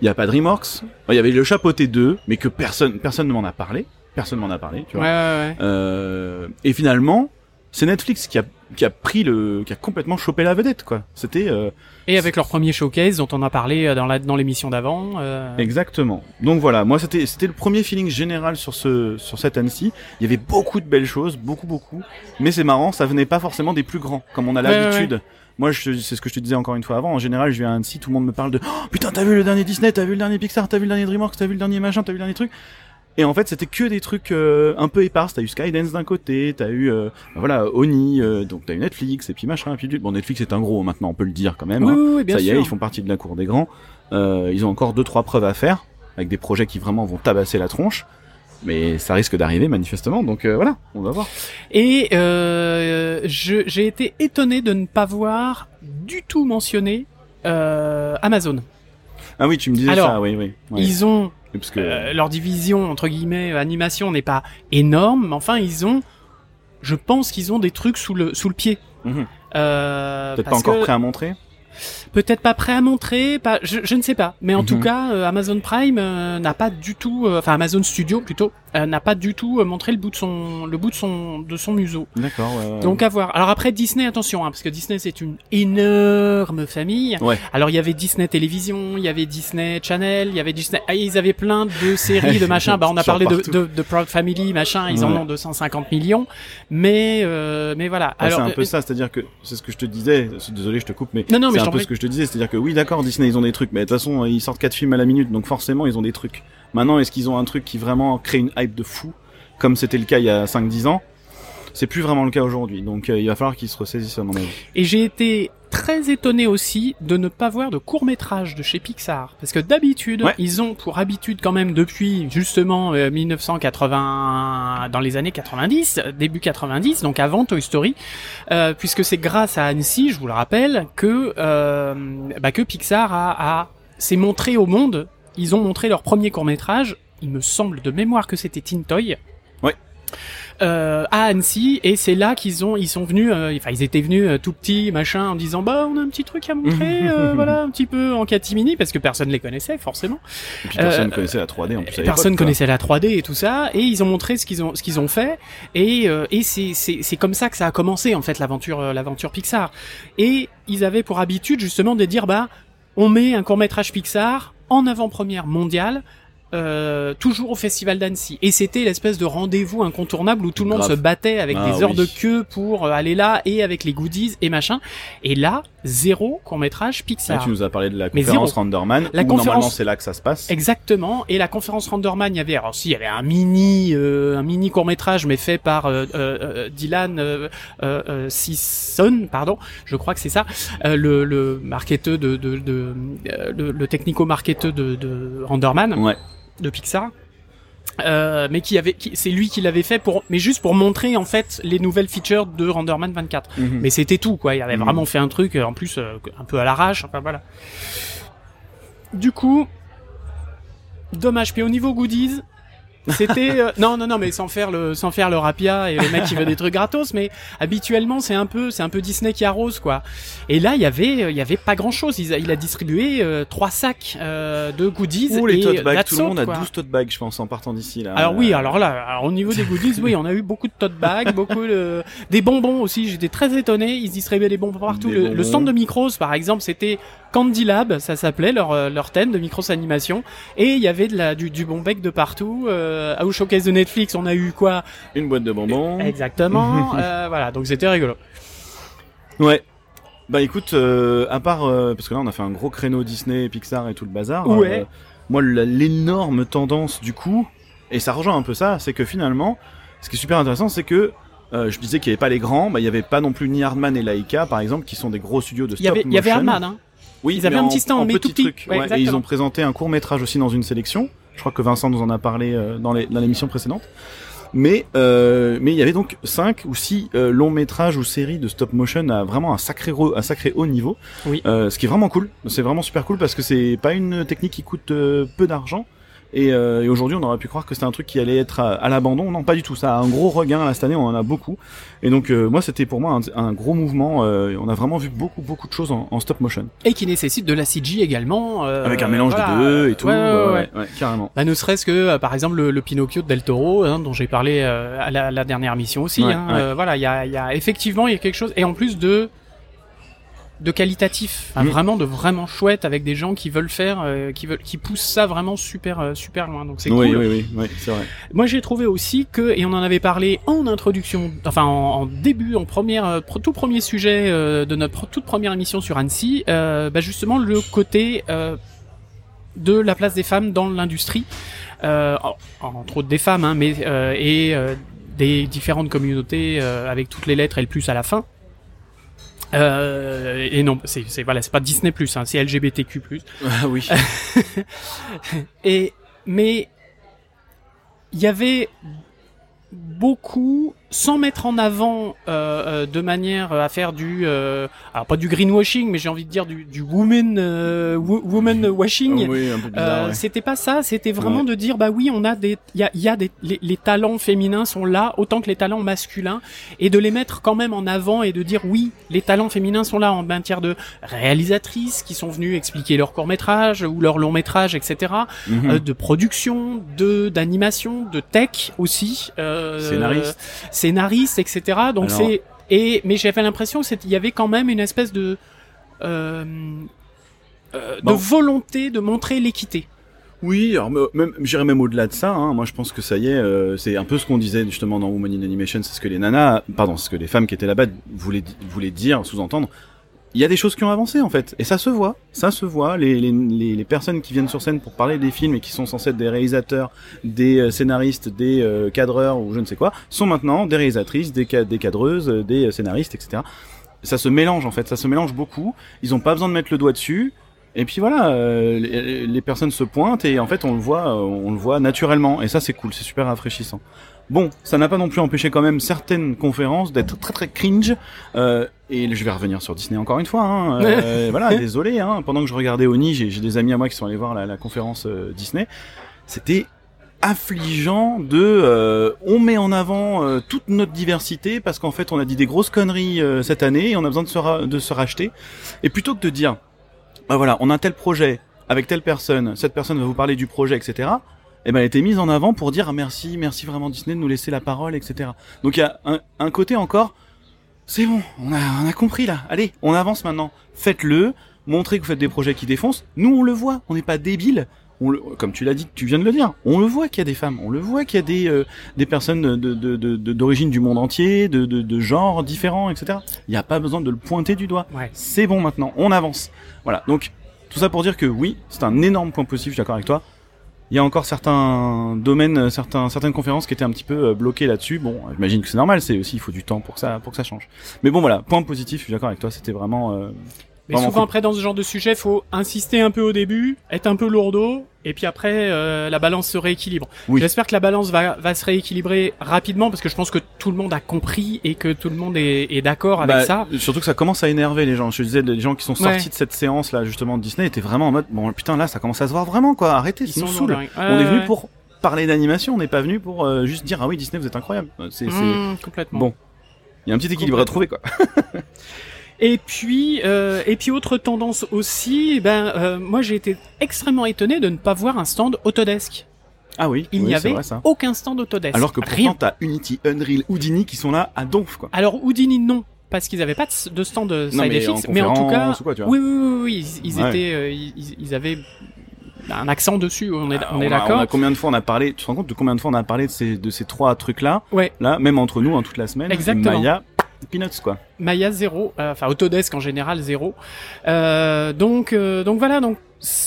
Il y a pas DreamWorks. Il y avait le Chapeauté 2, mais que personne, personne ne m'en a parlé. Personne m'en a parlé, tu Ouais, vois. ouais, ouais. Euh, et finalement, c'est Netflix qui a qui a pris le, qui a complètement chopé la vedette, quoi. C'était euh, Et avec leur premier showcase dont on a parlé euh, dans la dans l'émission d'avant. euh, Exactement. Donc voilà, moi c'était c'était le premier feeling général sur ce sur cette Annecy. Il y avait beaucoup de belles choses, beaucoup beaucoup. Mais c'est marrant, ça venait pas forcément des plus grands, comme on a Ouais, ouais, l'habitude. Moi, je- c'est ce que je te disais encore une fois avant. En général, je viens à Annecy, tout le monde me parle de oh, putain, t'as vu le dernier Disney, t'as vu le dernier Pixar, t'as vu le dernier DreamWorks, t'as vu le dernier machin, t'as vu le dernier truc. Et en fait, c'était que des trucs euh, un peu épars. T'as eu Skydance d'un côté, t'as eu euh, bah voilà Oni, euh, donc t'as eu Netflix et puis machin. Et puis du- bon, Netflix est un gros maintenant, on peut le dire quand même. Oui, hein. oui, oui, bien ça y sûr. est, ils font partie de la cour des grands. Euh, ils ont encore deux trois preuves à faire avec des projets qui vraiment vont tabasser la tronche. Mais ça risque d'arriver manifestement, donc voilà, on va voir. Et euh, j'ai été étonné de ne pas voir du tout mentionné Amazon. Ah oui, tu me disais Alors, ça, oui, oui. ouais. Ils ont Parce que euh, leur division entre guillemets euh, animation n'est pas énorme, mais enfin ils ont, je pense qu'ils ont des trucs sous le sous le pied. Mhm. Euh, peut-être pas encore que- prêt à montrer? Peut-être pas prêt à montrer, pas, je, je ne sais pas. Mais en tout Mhm. cas, euh, Amazon Prime euh, n'a pas du tout, euh, enfin Amazon Studio plutôt, euh, n'a pas du tout euh, montré le bout de son, le bout de son, de son museau. D'accord. Donc à voir. Alors après Disney, attention, hein, parce que Disney c'est une énorme famille. Ouais. Alors il y avait Disney Télévision, il y avait Disney Channel, il y avait Disney, ah, ils avaient plein de séries, de machin. Bah on a parlé de, de, de Proud Family, machin. Ils en ont 250 millions, mais euh, mais voilà. C'est un peu ça, c'est-à-dire que c'est ce que je te disais. Désolé, je te coupe, mais Non, non, mais c'est un peu ce que je te disais, c'est-à-dire que oui, d'accord, Disney ils ont des trucs, mais de toute façon ils sortent quatre films à la minute, donc forcément ils ont des trucs. Maintenant, est-ce qu'ils ont un truc qui vraiment crée une hype de fou, comme c'était le cas il y a 5-10 ans? C'est plus vraiment le cas aujourd'hui, donc euh, il va falloir qu'ils se ressaisissent à mon avis. Et j'ai été très étonné aussi de ne pas voir de court métrage de chez Pixar parce que d'habitude Ouais. ils ont pour habitude quand même depuis justement euh, 1980 dans les années 90 euh, début 90 donc avant Toy Story euh, puisque c'est grâce à Annecy je vous le rappelle que euh, bah, que Pixar a, a s'est montré au monde ils ont montré leur premier court métrage il me semble de mémoire que c'était Teen Toy Ouais. Euh, à Annecy et c'est là qu'ils ont ils sont venus euh, enfin ils étaient venus euh, tout petits machin en disant bah on a un petit truc à montrer euh, voilà un petit peu en catimini parce que personne les connaissait forcément Et puis personne Euh, connaissait la 3D en plus. à personne connaissait la 3D et tout ça et ils ont montré ce qu'ils ont ce qu'ils ont fait et euh, et c'est c'est c'est comme ça que ça a commencé en fait l'aventure euh, l'aventure Pixar et ils avaient pour habitude justement de dire bah on met un court métrage Pixar en avant-première mondiale euh, toujours au festival d'Annecy et c'était l'espèce de rendez-vous incontournable où tout le monde Grave. se battait avec Ah des heures oui. de queue pour euh, aller là et avec les goodies et machin et là zéro court métrage Là, Pixar tu nous as parlé de la conférence zéro. Randerman. La où conférence- Normalement, c'est là que ça se passe. Exactement. Et la conférence Randerman, il y avait, alors si, il y avait un mini, euh, un mini court métrage, mais fait par euh, euh, euh, Dylan euh, euh, euh, Sisson, pardon, je crois que c'est ça, le, le marketeur de, de, de le, le technico-marketeur de, de Randerman. Ouais. De Pixar. Euh, mais qui avait, c'est lui qui l'avait fait pour, mais juste pour montrer en fait les nouvelles features de Renderman 24. Mhm. Mais c'était tout quoi. Il avait Mhm. vraiment fait un truc euh, en plus euh, un peu à l'arrache. Enfin voilà. Du coup, dommage. Puis au niveau goodies, c'était euh, non non non mais sans faire le sans faire le rapia et le mec qui veut des trucs gratos. Mais habituellement c'est un peu c'est un peu Disney qui arrose quoi. Et là il y avait il y avait pas grand chose. Il a, il a distribué euh, trois sacs euh, de goodies. Ouh, les et tote bags, tout le monde a quoi. 12 tote bags, je pense, en partant d'ici là. Alors oui, alors là, alors au niveau des goodies, oui, on a eu beaucoup de tote bags, beaucoup de des bonbons aussi. J'étais très étonné. Ils distribuaient des bonbons partout. Des Le, bonbons. le stand de Micros, par exemple, c'était Candy Lab, ça s'appelait leur euh, leur thème de Micros Animation. Et il y avait de la du, du bon bec de partout. Euh, au showcase de Netflix, on a eu quoi? Une boîte de bonbons. Exactement. euh, voilà, donc c'était rigolo. Ouais. Bah écoute, euh, à part euh, parce que là on a fait un gros créneau Disney, Pixar et tout le bazar. Ouais. euh, moi l'énorme tendance du coup, et ça rejoint un peu ça, c'est que finalement, ce qui est super intéressant, c'est que euh, je disais qu'il n'y avait pas les grands, bah il y avait pas non plus ni Hardman et Laika par exemple, qui sont des gros studios de Il stop y avait il y avait motion. Hardman, hein. Oui, Ils avaient un petit stand, en mais tout petit. truc, Ouais, ouais, et ils ont présenté un court métrage aussi dans une sélection. Je crois que Vincent nous en a parlé euh, dans l'émission précédente. Mais euh, mais il y avait donc cinq ou six euh, longs métrages ou séries de stop motion à vraiment un sacré un sacré haut niveau. Oui. Euh, ce qui est vraiment cool. C'est vraiment super cool parce que c'est pas une technique qui coûte peu d'argent. Et, euh, et aujourd'hui, on aurait pu croire que c'était un truc qui allait être à, à l'abandon. Non, pas du tout. Ça a un gros regain là cette année. On en a beaucoup. Et donc, euh, moi, c'était pour moi un, un gros mouvement. Euh, on a vraiment vu beaucoup, beaucoup de choses en, en stop motion, Et qui nécessite de la CG également. euh, avec un mélange voilà. de deux et tout. Ouais, ouais, Ouais, ouais. carrément. Bah, ne serait-ce que, euh, par exemple, le, le Pinocchio de Del Toro, hein, dont j'ai parlé euh, à la, la dernière mission aussi. Hein, euh, voilà, il y a, il y a effectivement il y a quelque chose, et en plus de de qualitatif, Mm. vraiment de vraiment chouette avec des gens qui veulent faire, euh, qui veulent, qui poussent ça vraiment super euh, super loin. Donc c'est Oui, cool. oui, oui, oui, c'est vrai. Moi j'ai trouvé aussi que, et on en avait parlé en introduction, enfin en, en début, en première, euh, tout premier sujet euh, de notre toute première émission sur Annecy, euh, bah justement le côté euh, de la place des femmes dans l'industrie, euh, en- entre autres des femmes, hein, mais euh, et euh, des différentes communautés euh, avec toutes les lettres et le plus à la fin. Euh, et non, c'est c'est- voilà, c'est pas Disney plus, hein, c'est LGBTQ Ah oui. et mais il y avait beaucoup sans mettre en avant euh, euh, de manière à faire du euh, alors pas du greenwashing mais j'ai envie de dire du, du woman euh, wo- woman washing oui, un peu bizarre. euh, ouais. c'était pas ça, c'était vraiment Ouais. de dire bah oui, on a des il y a, y a des les, les talents féminins sont là autant que les talents masculins et de les mettre quand même en avant et de dire oui, les talents féminins sont là en matière de réalisatrices qui sont venues expliquer leur court-métrage ou leur long-métrage etc. Mhm. euh, de production, de d'animation, de tech aussi euh, Scénariste. Scénariste etc. Donc Alors- c'est et mais j'avais l'impression que c'était il y avait quand même une espèce de euh, euh, Bon. de volonté de montrer l'équité. Oui, alors me- même j'irais même au-delà de ça. Hein. Moi, je pense que ça y est, euh, c'est un peu ce qu'on disait justement dans Woman in Animation, c'est ce que les nanas, pardon, c'est ce que les femmes qui étaient là-bas voulaient voulaient dire, sous-entendre. Il y a des choses qui ont avancé en fait, et ça se voit, ça se voit. Les, personnes qui viennent sur scène pour parler des films et qui sont censées être des réalisateurs, des euh, scénaristes, des euh, cadreurs ou je ne sais quoi, sont maintenant des réalisatrices, des, ca- des cadreuses, euh, des scénaristes, etc. Ça se mélange en fait, ça se mélange beaucoup. Ils ont pas besoin de mettre le doigt dessus. Et puis voilà, les, les personnes se pointent et en fait on le voit, on le voit naturellement et ça c'est cool, c'est super rafraîchissant. Bon, ça n'a pas non plus empêché quand même certaines conférences d'être très très cringe. Euh, et je vais revenir sur Disney encore une fois. Hein, euh, voilà, désolé. Hein, pendant que je regardais Oni, j'ai des amis à moi qui sont allés voir la, la conférence euh, Disney. C'était affligeant de euh, on met en avant euh, toute notre diversité parce qu'en fait on a dit des grosses conneries euh, cette année et on a besoin de se, ra- de se racheter et plutôt que de dire bah voilà on a tel projet avec telle personne cette personne va vous parler du projet etc et ben elle était mise en avant pour dire ah, merci merci vraiment Disney de nous laisser la parole etc donc il y a un, un côté encore c'est bon on a on a compris là allez on avance maintenant faites-le montrez que vous faites des projets qui défoncent nous on le voit on n'est pas débiles on le, comme tu l'as dit, tu viens de le dire, on le voit qu'il y a des femmes, on le voit qu'il y a des euh, des personnes de de- de- de- d'origine du monde entier, de, de, de genres différents, etc. Il n'y a pas besoin de le pointer du doigt. Ouais. C'est bon maintenant, on avance. Voilà. Donc tout ça pour dire que oui, c'est un énorme point positif. Je suis d'accord avec toi. Il y a encore certains domaines, certaines conférences qui étaient un petit peu euh, bloquées là-dessus. Bon, j'imagine que c'est normal. C'est aussi il faut du temps pour que ça pour que ça change. Mais bon voilà, point positif. Je suis d'accord avec toi. C'était vraiment euh, Mais Vraiment souvent cool. après dans ce genre de sujet, faut insister un peu au début, être un peu lourdeau, et puis après euh, la balance se rééquilibre. Oui. J'espère que la balance va, va se rééquilibrer rapidement parce que je pense que tout le monde a compris et que tout le monde est, est d'accord avec Bah, ça. Surtout que ça commence à énerver les gens. Je disais, les gens qui sont sortis Ouais. de cette séance là justement de Disney étaient vraiment en mode bon putain là ça commence à se voir vraiment quoi. Arrêtez, Ils sont dingues. On est venu ouais. pour parler d'animation, on n'est pas venu pour euh, juste dire ah oui Disney vous êtes incroyable. Euh, C'est c'est- Mmh, complètement. bon. Il y a un petit équilibre à trouver quoi. Et puis, euh, et puis autre tendance aussi, ben euh, moi j'ai été extrêmement étonné de ne pas voir un stand Autodesk. Ah oui, Il oui, n'y avait vrai, ça. aucun stand Autodesk. Alors que pourtant t'as Unity, Unreal, Houdini qui sont là à donf quoi. Alors Houdini non, parce qu'ils n'avaient pas de, stand de Non, mais en mais en tout cas, quoi, oui, oui, oui, oui, ils, ils Ouais. étaient, euh, ils, ils avaient un accent dessus. On est, Ah, on est a- d'accord. combien de fois on a parlé Tu te rends compte de combien de fois on a parlé de ces de ces trois trucs là Ouais. Là, même entre nous, hein, toute la semaine. Exactement. Maya, peanuts quoi. Maya zéro, euh, enfin Autodesk en général zéro. Euh, donc euh, donc voilà donc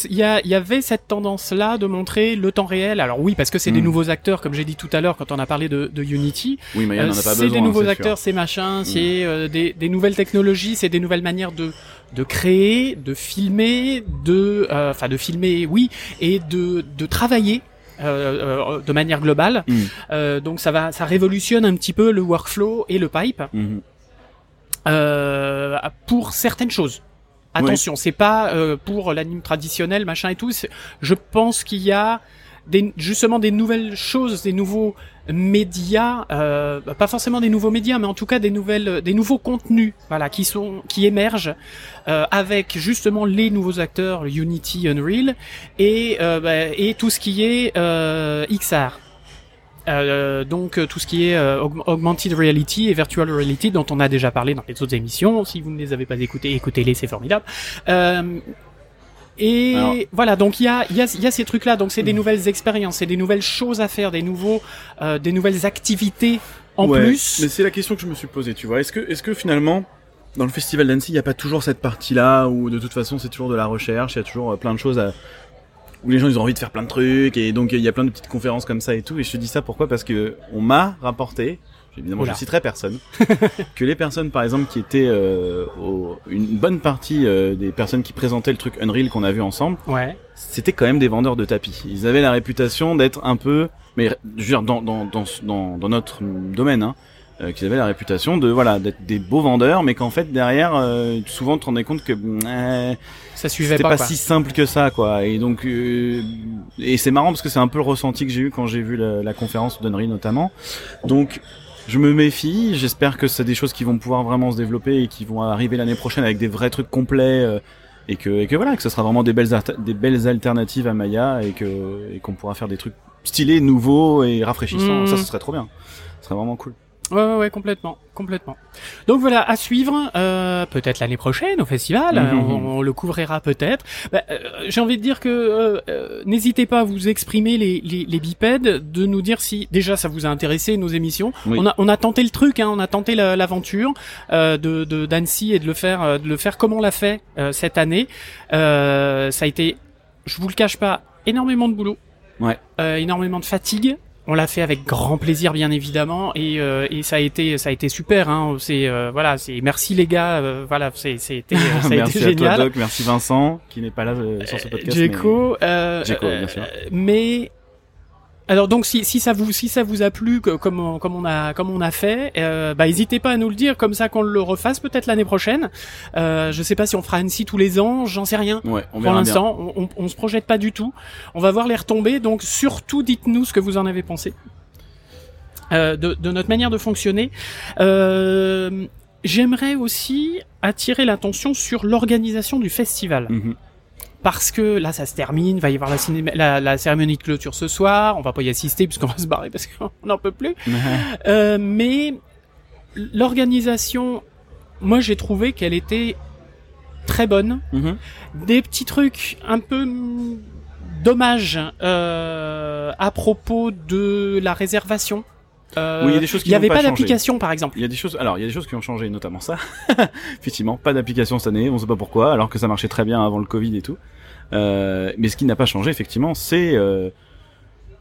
il y, a, y avait cette tendance là de montrer le temps réel. Alors oui parce que c'est des Mm. nouveaux acteurs comme j'ai dit tout à l'heure quand on a parlé de, de Unity. Oui, Maya Euh, n'en a pas c'est des nouveaux acteurs, c'est machin, c'est euh, des, des nouvelles technologies, c'est des nouvelles manières de de créer, de filmer, de euh, enfin de filmer oui et de de travailler. Euh, euh, de manière globale, Mm. Euh, donc ça va, ça révolutionne un petit peu le workflow et le pipe Mhm. euh, pour certaines choses. Attention, c'est pas euh, pour l'anime traditionnel, machin et tout. Je pense qu'il y a des, justement des nouvelles choses, des nouveaux médias, euh, pas forcément des nouveaux médias, mais en tout cas des nouvelles, des nouveaux contenus, voilà, qui sont, qui émergent euh, avec justement les nouveaux acteurs, Unity, Unreal, et euh, bah, et tout ce qui est euh, XR. Euh, donc euh, tout ce qui est euh, aug- augmented reality et virtual reality dont on a déjà parlé dans les autres émissions. Si vous ne les avez pas écoutées, écoutez-les, c'est formidable. Et Alors- voilà, donc il y a, y, a, il y a ces trucs-là. Donc c'est des nouvelles expériences, c'est des nouvelles choses à faire, des nouveaux, euh, des nouvelles activités en Ouais, plus. Mais c'est la question que je me suis posée, tu vois. Est-ce que, est-ce que finalement, dans le festival d'Annecy, il n'y a pas toujours cette partie-là où de toute façon c'est toujours de la recherche, il y a toujours euh, plein de choses à... où les gens ils ont envie de faire plein de trucs et donc il y a plein de petites conférences comme ça et tout. Et je te dis ça pourquoi? Parce que on m'a rapporté. Évidemment, Oula. je citerai personne. que les personnes, par exemple, qui étaient euh, au- une bonne partie euh, des personnes qui présentaient le truc Unreal qu'on a vu ensemble, Ouais. c'était quand même des vendeurs de tapis. Ils avaient la réputation d'être un peu, mais je veux dire dans dans dans dans, notre domaine, hein, euh, qu'ils avaient la réputation de voilà d'être des beaux vendeurs, mais qu'en fait derrière, euh, souvent tu te rendais compte que euh, Ça suivait c'était pas, pas, quoi. si simple que ça, quoi. Et donc euh, et c'est marrant parce que c'est un peu le ressenti que j'ai eu quand j'ai vu la, la conférence d'Unreal notamment. Donc je me méfie, j'espère que c'est des choses qui vont pouvoir vraiment se développer et qui vont arriver l'année prochaine avec des vrais trucs complets euh, et que et que voilà, que ce sera vraiment des belles des belles alternatives à Maya et que et qu'on pourra faire des trucs stylés, nouveaux et rafraîchissants. Mhm. Ça ce serait trop bien. Ce serait vraiment cool. Ouais, ouais, ouais, complètement, complètement. Donc voilà, à suivre, euh, peut-être l'année prochaine au festival, Mhm. on, on le couvrira peut-être. Bah, euh, J'ai envie de dire que euh, euh, n'hésitez pas à vous exprimer les, les, les bipèdes, de nous dire si déjà ça vous a intéressé nos émissions. Oui. On a on a tenté le truc, hein, on a tenté la- l'aventure euh, de de d'Annecy et de le faire euh, de le faire comme on l'a fait euh, cette année. Euh, ça a été, je vous le cache pas, énormément de boulot, Ouais. euh, énormément de fatigue. On l'a fait avec grand plaisir, bien évidemment, et, euh, et ça a été, ça a été super. Hein. C'est euh, voilà, c'est merci les gars. euh, voilà, c'est c'était, merci été à génial. toi Doc, merci Vincent qui n'est pas là euh, sur ce podcast. mais- Djeko, euh, bien euh, sûr. mais alors donc si, si ça vous si ça vous a plu que- comme on, comme on a comme on a fait, euh, bah n'hésitez pas à nous le dire comme ça qu'on le refasse peut-être l'année prochaine. Euh, je sais pas si on fera Annecy tous les ans, j'en sais rien. Ouais, on Pour l'instant, on, on, on se projette pas du tout. On va voir les retombées, donc surtout dites-nous ce que vous en avez pensé euh, de, de notre manière de fonctionner. Euh, J'aimerais aussi attirer l'attention sur l'organisation du festival Mhm. Parce que là ça se termine, va y avoir la, cinéma- la, la cérémonie de clôture ce soir, on va pas y assister puisqu'on va se barrer parce qu'on n'en peut plus. Euh, mais l'organisation, moi j'ai trouvé qu'elle était très bonne. Mhm. Des petits trucs un peu mm, dommages euh, à propos de la réservation. Euh, Oui, il y a des choses qui Il n'y avait pas d'application par exemple. Il y a des choses, alors il y a des choses qui ont changé, notamment ça. Effectivement, pas d'application cette année, on sait pas pourquoi, alors que ça marchait très bien avant le Covid et tout. Euh, mais ce qui n'a pas changé, effectivement, c'est euh,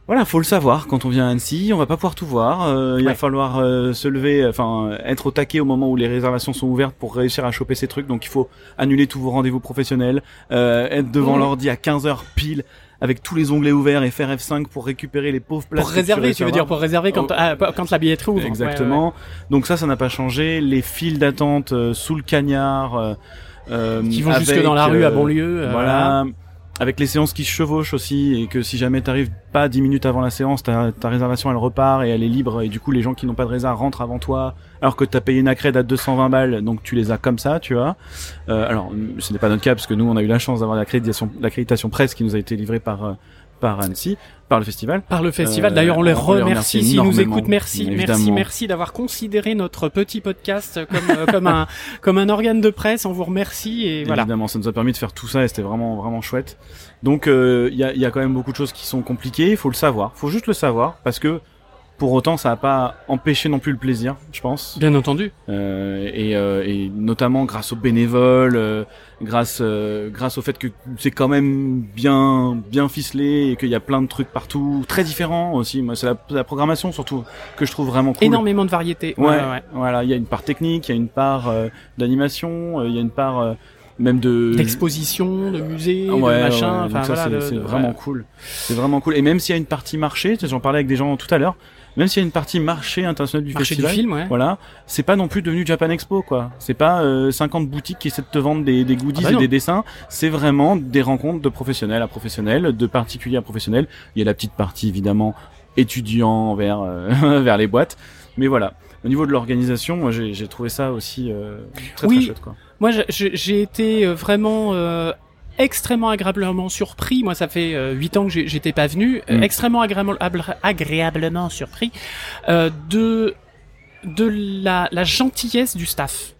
voilà, faut le savoir. Quand on vient à Annecy, on va pas pouvoir tout voir. Euh, il va falloir euh, se lever, enfin être au taquet au moment où les réservations sont ouvertes pour réussir à choper ces trucs. Donc il faut annuler tous vos rendez-vous professionnels, euh, être devant Mhm. l'ordi à 15 heures pile avec tous les onglets ouverts et faire F5 pour récupérer les pauvres places. Pour réserver, tu veux dire pour réserver quand Oh. ah, quand la billetterie ouvre. Ouais, Exactement. Donc ça, ça n'a pas changé. Les files d'attente euh, sous le cagnard. euh, euh. Qui vont jusque dans la rue à euh, Bonlieu. euh, voilà. Avec les séances qui se chevauchent aussi et que si jamais t'arrives pas 10 minutes avant la séance, ta, ta réservation elle repart et elle est libre et du coup les gens qui n'ont pas de réserve rentrent avant toi alors que t'as payé une accrède à 220 balles donc tu les as comme ça, tu vois. Euh, alors ce n'est pas notre cas parce que nous on a eu la chance d'avoir l'accréditation, presse qui nous a été livrée par euh, par Annecy, par le festival. par le festival. Euh, D'ailleurs, on les remercie s'ils nous écoutent. Merci, merci, évidemment. merci d'avoir considéré notre petit podcast comme euh, comme un comme un organe de presse. On vous remercie et voilà. Évidemment, ça nous a permis de faire tout ça et c'était vraiment vraiment chouette. Donc euh, il y, a, il y a quand même beaucoup de choses qui sont compliquées. Il faut le savoir. faut juste le savoir parce que pour autant, ça n'a pas empêché non plus le plaisir, je pense. Bien entendu. Euh, et, euh, et notamment grâce aux bénévoles, euh, grâce euh, grâce au fait que c'est quand même bien bien ficelé et qu'il y a plein de trucs partout, très différents aussi. Moi, c'est la, la programmation surtout que je trouve vraiment cool. Énormément de variété. Ouais, Ouais, ouais. voilà, il y a une part technique, il y a une part euh, d'animation, euh, il y a une part même de D'exposition, de musée, ouais, de machin. ouais, enfin voilà. c'est de- vraiment ouais. cool. C'est vraiment cool. Et même s'il y a une partie marché, j'en parlais avec des gens tout à l'heure, même s'il y a une partie marché international du Marché du festival, film, ouais. voilà, c'est pas non plus devenu Japan Expo quoi. C'est pas euh, 50 boutiques qui essaient de te vendre des, des goodies Ah bah et des dessins. C'est vraiment des rencontres de professionnels à professionnels, de particuliers à professionnels. Il y a la petite partie évidemment étudiants vers euh, vers les boîtes, mais voilà. Au niveau de l'organisation, moi j'ai trouvé ça aussi euh, très Oui. très chouette quoi. Moi, j'ai été euh, vraiment euh, extrêmement agréablement surpris. Moi, ça fait euh, huit ans que j'étais pas venu. euh, Mm. extrêmement agréablement, agréablement surpris euh, de de la, la gentillesse du staff.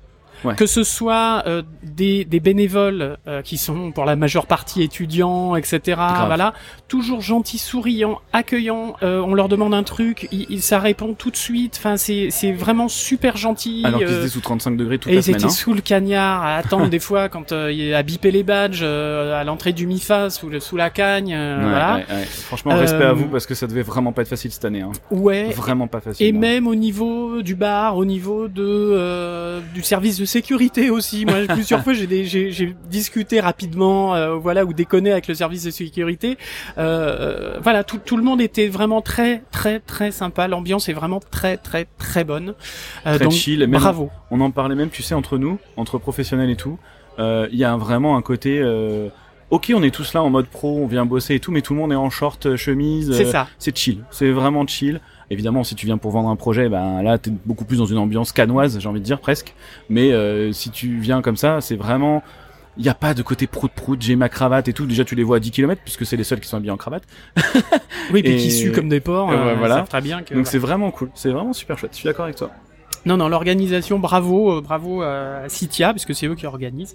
Ouais. Que ce soit euh, des, des bénévoles euh, qui sont pour la majeure partie étudiants, etc. Voilà, toujours gentils, souriants, accueillants. euh, on leur demande un truc, ils, ils- ça répond tout de suite. Enfin, c'est c'est vraiment super gentil. Alors qu'ils euh, étaient sous 35 degrés toute et la ils étaient hein. sous le cagnard à attendre des fois quand euh, il a bipé les badges euh, à l'entrée du MIFA sous, le, sous la cagne. Ouais, voilà. ouais. Franchement, respect à vous parce que ça devait vraiment pas être facile cette année. Hein. Ouais. Vraiment pas facile. Et hein. même au niveau du bar, au niveau de euh, du service de sécurité aussi. Moi, plusieurs fois, j'ai discuté rapidement, euh, voilà, ou déconné avec le service de sécurité. Euh, euh, voilà, tout, tout le monde était vraiment très, très, très sympa. L'ambiance est vraiment très, très, très bonne. Euh, Très donc, chill, même- bravo. On en parlait même, tu sais, entre nous, entre professionnels et tout. Euh, Il y a vraiment un côté. euh, Ok, on est tous là en mode pro, on vient bosser et tout, mais tout le monde est en short, chemise. C'est ça. C'est chill. C'est vraiment chill. Évidemment, si tu viens pour vendre un projet, ben là, t'es beaucoup plus dans une ambiance canoise, j'ai envie de dire presque. Mais euh, si tu viens comme ça, c'est vraiment. Il n'y a pas de côté prout-prout, j'ai ma cravate et tout. Déjà, tu les vois à 10 km, puisque c'est les seuls qui sont habillés en cravate. Oui, puis Et- qui suent comme des porcs. Euh, voilà. très bien que. Donc c'est vraiment cool. C'est vraiment super chouette. Je suis d'accord avec toi. Non, non, l'organisation, bravo, euh, bravo à Citia, puisque c'est eux qui organisent.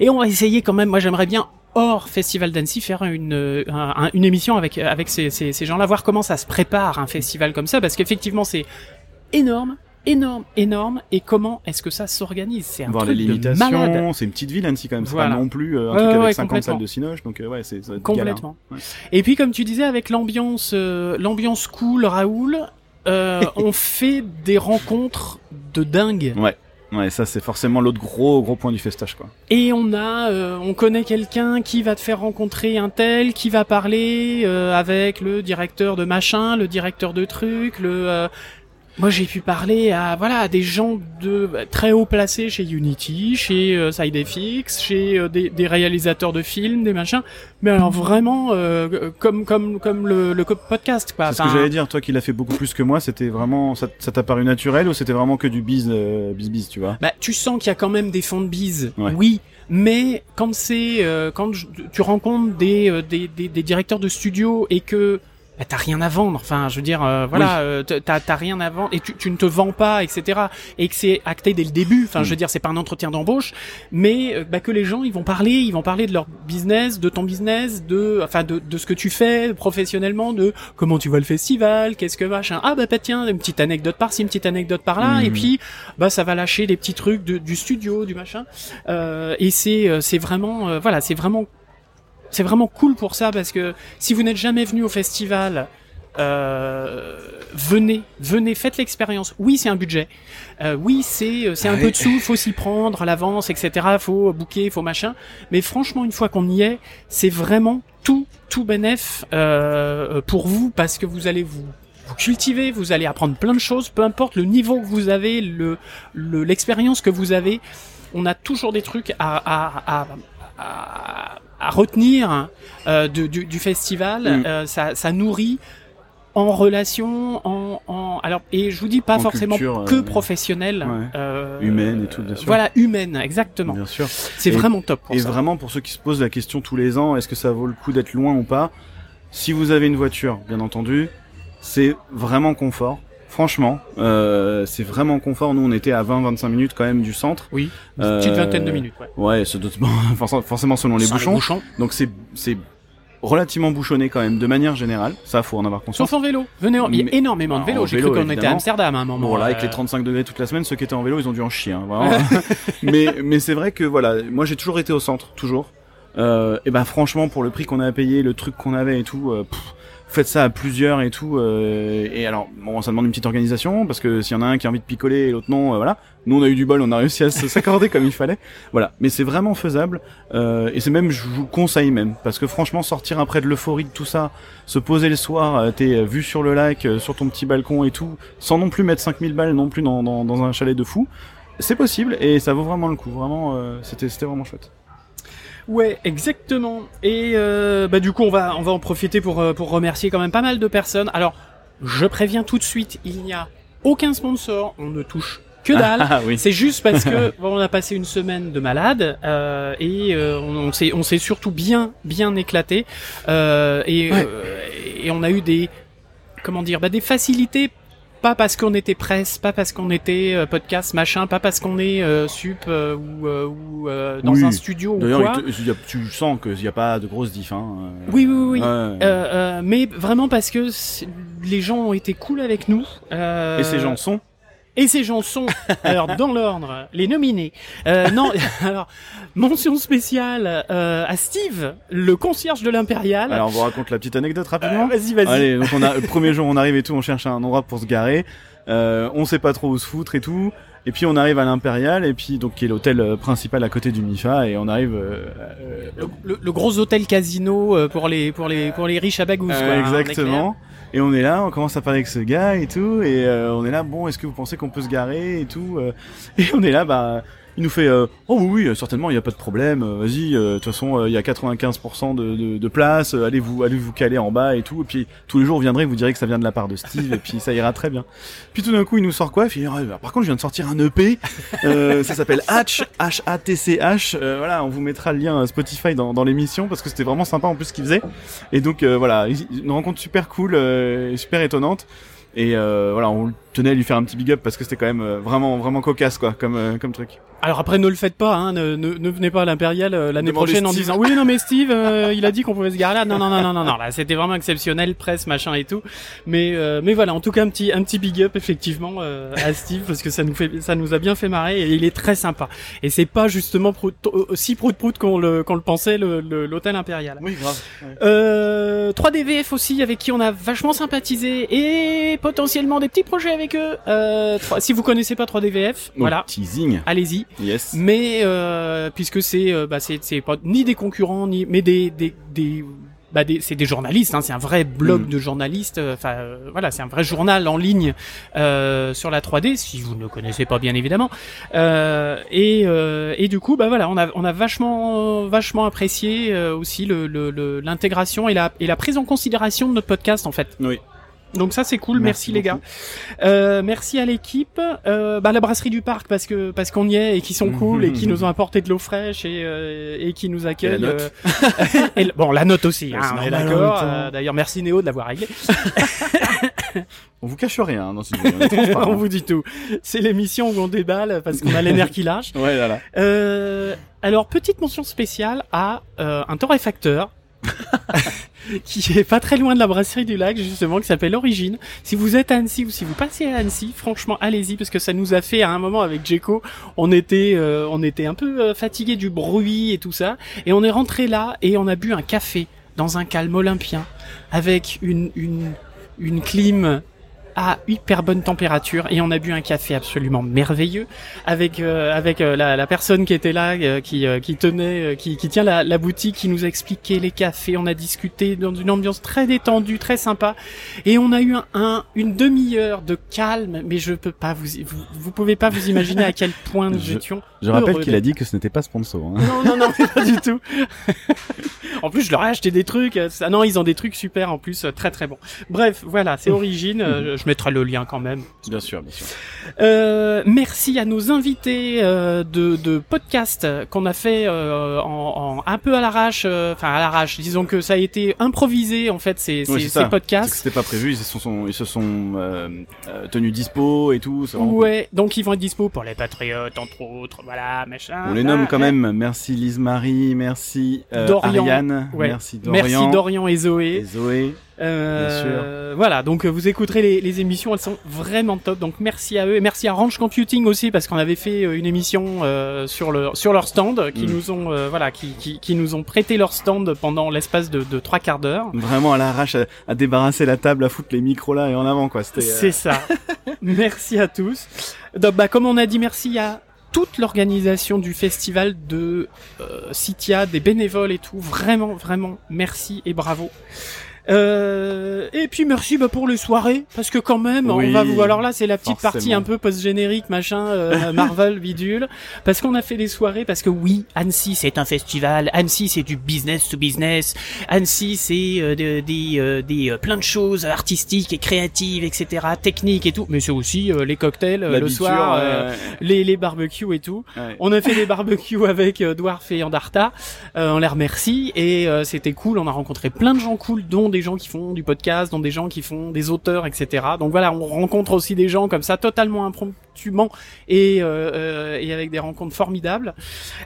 Et on va essayer quand même, moi j'aimerais bien, hors Festival d'Annecy, faire une, euh, un- un- une émission avec, avec ces, ces, ces gens-là, voir comment ça se prépare un festival comme ça, parce qu'effectivement c'est énorme, énorme, énorme, et comment est-ce que ça s'organise? C'est un Voir les truc de malade. limitations, c'est une petite ville Annecy quand même, c'est Voilà. pas non plus euh, un truc ouais, avec 50 complètement. salles de cinoche, donc euh, ouais, c'est. Complètement. Ouais. Et puis comme tu disais, avec l'ambiance, euh, l'ambiance cool, Raoul, euh, on fait des rencontres de dingue. Ouais, ça c'est forcément l'autre gros gros point du festage quoi. Et on a, euh, on connaît quelqu'un qui va te faire rencontrer un tel, qui va parler euh, avec le directeur de machin, le directeur de truc, le. euh, moi, j'ai pu parler à voilà à des gens de bah, très haut placés chez Unity, chez euh, SideFX, chez euh, des, des réalisateurs de films, des machins. Mais alors vraiment euh, comme comme comme le, le podcast quoi. C'est ce que j'allais dire, toi qui l'as fait beaucoup plus que moi, c'était vraiment ça ça t'a paru naturel ou c'était vraiment que du biz euh, biz biz, tu vois? Bah, tu sens qu'il y a quand même des fonds de bise, Ouais. oui. Mais quand c'est euh, quand tu rencontres des, euh, des, des, des directeurs de studio et que bah, t'as rien à vendre, enfin je veux dire euh, voilà, euh, t'as t'as rien à vendre et tu, tu ne te vends pas, etc. Et que c'est acté dès le début, enfin je veux Mm. dire c'est pas un entretien d'embauche, mais euh, bah, que les gens ils vont parler, ils vont parler de leur business, de ton business, de enfin de, de ce que tu fais professionnellement, de comment tu vois le festival, qu'est-ce que machin. Ah bah, bah tiens une petite anecdote par-ci, une petite anecdote par-là, Mm. et puis bah ça va lâcher des petits trucs de- du studio, du machin. Euh, et c'est euh, c'est vraiment euh, voilà, c'est vraiment c'est vraiment cool pour ça parce que si vous n'êtes jamais venu au festival, euh, venez, venez, faites l'expérience. Oui, c'est un budget. Euh, oui, c'est c'est un Ouais. peu de sous, faut s'y prendre à l'avance, etc. Faut booker, faut machin. Mais franchement, une fois qu'on y est, c'est vraiment tout, tout bénef euh, pour vous parce que vous allez vous vous cultiver, vous allez apprendre plein de choses, peu importe le niveau que vous avez, le le- l'expérience que vous avez. On a toujours des trucs à à, à, à, à retenir euh, de- du, du festival. Mm. Euh, ça, ça nourrit en relation, en, en alors et je vous dis pas En forcément culture, que euh, professionnel, ouais. euh, Humaine et tout, bien sûr. Voilà, humaine, exactement. Bien sûr. C'est vraiment top. Pour Et ça. vraiment, pour ceux qui se posent la question tous les ans, est-ce que ça vaut le coup d'être loin ou pas? Si vous avez une voiture, bien entendu, c'est vraiment confort. Franchement, euh, c'est vraiment confort. Nous, on était à 20-25 minutes quand même du centre. Oui, une Euh, petite vingtaine de minutes. Ouais. Forcément- selon les Sans bouchons. Donc c'est c'est relativement bouchonné quand même, de manière générale. Ça, faut en avoir conscience. Sauf en vélo. Venez, en... il y a Mais- énormément de en vélos. J'ai vélo, cru qu'on était à. Amsterdam à un moment. Bon, là, avec euh, les 35 degrés toute la semaine, ceux qui étaient en vélo, ils ont dû en chier. Hein, vraiment. mais mais c'est vrai que voilà, moi j'ai toujours été au centre, toujours. Euh, et ben franchement, pour le prix qu'on a payé, le truc qu'on avait et tout, euh, pff, faites ça à plusieurs et tout. euh, et alors, bon, ça demande une petite organisation parce que s'il y en a un qui a envie de picoler et l'autre non, euh, voilà. Nous, on a eu du bol, on a réussi à s'accorder comme il fallait. Voilà, mais c'est vraiment faisable. Euh, et c'est même, je vous le conseille même, parce que franchement, sortir après de l'euphorie de tout ça, se poser le soir, t'es vu sur le lac, sur ton petit balcon et tout, sans non plus mettre 5000 balles non plus dans, dans, dans un chalet de fou, c'est possible et ça vaut vraiment le coup. Vraiment, c'était c'était vraiment chouette. Ouais, exactement. Et euh, bah du coup, on va on va en profiter pour euh, pour remercier quand même pas mal de personnes. Alors, je préviens tout de suite, il n'y a aucun sponsor, on ne touche que dalle. Ah oui. C'est juste parce que bon, on a passé une semaine de malade euh, et euh, on, s'est on s'est surtout bien bien éclaté euh, et Ouais. euh, et on a eu des comment dire bah des facilités pas parce qu'on était presse, pas parce qu'on était euh, podcast machin, pas parce qu'on est euh, sup euh, ou, euh, ou euh, dans Oui. un studio ou quoi. te- tu sens qu'il n'y a pas de grosse diff. Hein. euh, Oui, oui, oui. ouais. Euh, euh, mais vraiment parce que les gens ont été cool avec nous. Euh, Et ces gens sont? Et ces gens sont, alors dans l'ordre, les nominés. Euh, non, alors mention spéciale euh, à Steve, le concierge de l'Impérial. Alors, on vous raconte la petite anecdote Euh, rapidement. vas-y, vas-y. Allez, donc on a le premier jour, on arrive et tout, on cherche un endroit pour se garer. Euh, on sait pas trop où se foutre et tout. Et puis on arrive à l'Impérial et puis donc qui est l'hôtel euh, principal à côté du Mifa et on arrive. euh, euh, Le, le- le gros hôtel casino pour les pour les pour les riches à bagous. euh, quoi, hein, exactement. Et on est là, on commence à parler avec ce gars et tout, et euh, on est là, bon, est-ce que vous pensez qu'on peut se garer et tout euh, Et on est là, bah, il nous fait, euh, oh oui, oui, certainement, il n'y a pas de problème, euh, vas-y, euh, de toute façon, euh, il y a 95% de, de, de place, euh, allez vous, allez vous caler en bas et tout, et puis tous les jours vous viendrez, vous direz que ça vient de la part de Steve, et puis ça ira très bien. Puis tout d'un coup, il nous sort quoi? Il fait, bah, par contre, je viens de sortir un EP, euh, ça s'appelle Hatch, H-A-T-C-H, euh, voilà, on vous mettra le lien euh, Spotify dans, dans l'émission, parce que c'était vraiment sympa en plus ce qu'il faisait. Et donc euh, voilà, une rencontre super cool, euh, super étonnante. Et euh, voilà, on tenait à lui faire un petit big up parce que c'était quand même euh, vraiment vraiment cocasse quoi, comme euh, comme truc. Alors après, ne le faites pas, hein, ne, ne, ne venez pas à l'Impérial euh, l'année prochaine en Steve. disant oui non mais Steve, euh, il a dit qu'on pouvait se garer là. Non non non non non non, là c'était vraiment exceptionnel, presse machin et tout. Mais euh, mais voilà, en tout cas un petit un petit big up effectivement euh, à Steve parce que ça nous fait ça nous a bien fait marrer et il est très sympa. Et c'est pas justement prout- aussi prout prout qu'on le qu'on le pensait l'hôtel Impérial. Oui, grave. Euh, 3DVF aussi avec qui on a vachement sympathisé et potentiellement des petits projets avec eux. Euh, si vous connaissez pas 3DVF, voilà, Teasing. allez-y. Yes. Mais euh, puisque c'est euh, bah c'est c'est pas ni des concurrents ni mais des des des bah des, c'est des journalistes, hein, c'est un vrai blog Mm. de journalistes. euh, Enfin euh, voilà, c'est un vrai journal en ligne euh, sur la 3D, si vous ne le connaissez pas bien évidemment. Euh, et euh, et du coup bah voilà, on a on a vachement vachement apprécié euh, aussi le le- le- l'intégration et la et la prise en considération de notre podcast en fait. Oui. Donc ça c'est cool, Merci merci, les gars. Euh, merci à l'équipe, euh, bah, la brasserie du parc parce que parce qu'on y est et qui sont cool et qui nous ont apporté de l'eau fraîche et euh, et qui nous accueillent. note. euh, et le- bon la note aussi, hein, on est d'accord. Euh, D'ailleurs merci Néo de l'avoir réglé. On vous cache rien hein, dans ce vidéo. on vous dit tout. C'est l'émission où on déballe parce qu'on a les nerfs qui lâchent. Ouais, là, là. Euh, alors petite mention spéciale à euh, un torréfacteur. qui est pas très loin de la brasserie du lac justement qui s'appelle Origine. Si vous êtes à Annecy ou si vous passez à Annecy, franchement allez-y parce que ça nous a fait à un moment avec Jeko, on était euh, un peu euh, fatigué du bruit et tout ça et on est rentré là et on a bu un café dans un calme olympien avec une une une clim à hyper bonne température et on a bu un café absolument merveilleux avec euh, avec euh, la, la, personne qui était là euh, qui qui tenait qui, qui tient la, la, boutique qui nous a expliqué les cafés on a discuté dans une ambiance très détendue très sympa et on a eu un, un une demi-heure de calme mais je peux pas vous, vous vous pouvez pas vous imaginer à quel point nous Je- étions Je rappelle qu'il a dit que ce n'était pas sponsor. Hein. non, non, non, pas du tout. en plus, je leur ai acheté des trucs. euh, Ah non, ils ont des trucs super en plus, euh, très très bons. Bref, voilà, c'est Origine. euh, je mettrai le lien quand même. Bien sûr, bien sûr. Euh, merci à nos invités euh, de, de podcast qu'on a fait euh, en, en- un peu à l'arrache. Enfin, à l'arrache. Disons que ça a été improvisé en fait ces, Oui, ces, podcasts. c'était pas prévu, ils se sont, ils se sont tenus dispo et tout. cool. Ouais, donc ils vont être dispo pour les patriotes entre autres. Voilà, machin. On les nomme quand même. Merci Lise Marie, merci Dorian. Ariane, Ouais. merci Dorian, Merci Dorian et Zoé. et Zoé. Euh, Voilà, donc euh, vous écouterez les, les émissions, elles sont vraiment top. Donc merci à eux et merci à Range Computing aussi parce qu'on avait fait euh, une émission euh, sur le sur leur stand qui Mm. nous ont euh, voilà qui, qui, qui nous ont prêté leur stand pendant l'espace de, de trois quarts d'heure. Vraiment à l'arrache, à, à débarrasser la table, à foutre les micros là et en avant quoi. C'était. euh, C'est ça. merci à tous. Donc bah comme on a dit, merci à toute l'organisation du festival de euh, Citia, des bénévoles et tout. Vraiment, vraiment, merci et bravo. Euh, et puis merci bah, pour les soirées parce que quand même Oui, on va vous alors là c'est la petite forcément. partie un peu post générique machin euh, Marvel bidule parce qu'on a fait des soirées parce que oui Annecy c'est un festival Annecy c'est du business to business Annecy c'est euh, de- des euh, des euh, plein de choses artistiques et créatives etc techniques et tout mais c'est aussi euh, les cocktails le soir ouais, euh, ouais, les les barbecues et tout ouais. on a fait des barbecues avec Dwarf et Andarta. Euh, on les remercie et euh, c'était cool. On a rencontré plein de gens cool, dont des gens qui font du podcast, dont des gens qui font des auteurs, etc. Donc voilà, on rencontre aussi des gens comme ça, totalement impromptument et, euh, euh, et avec des rencontres formidables.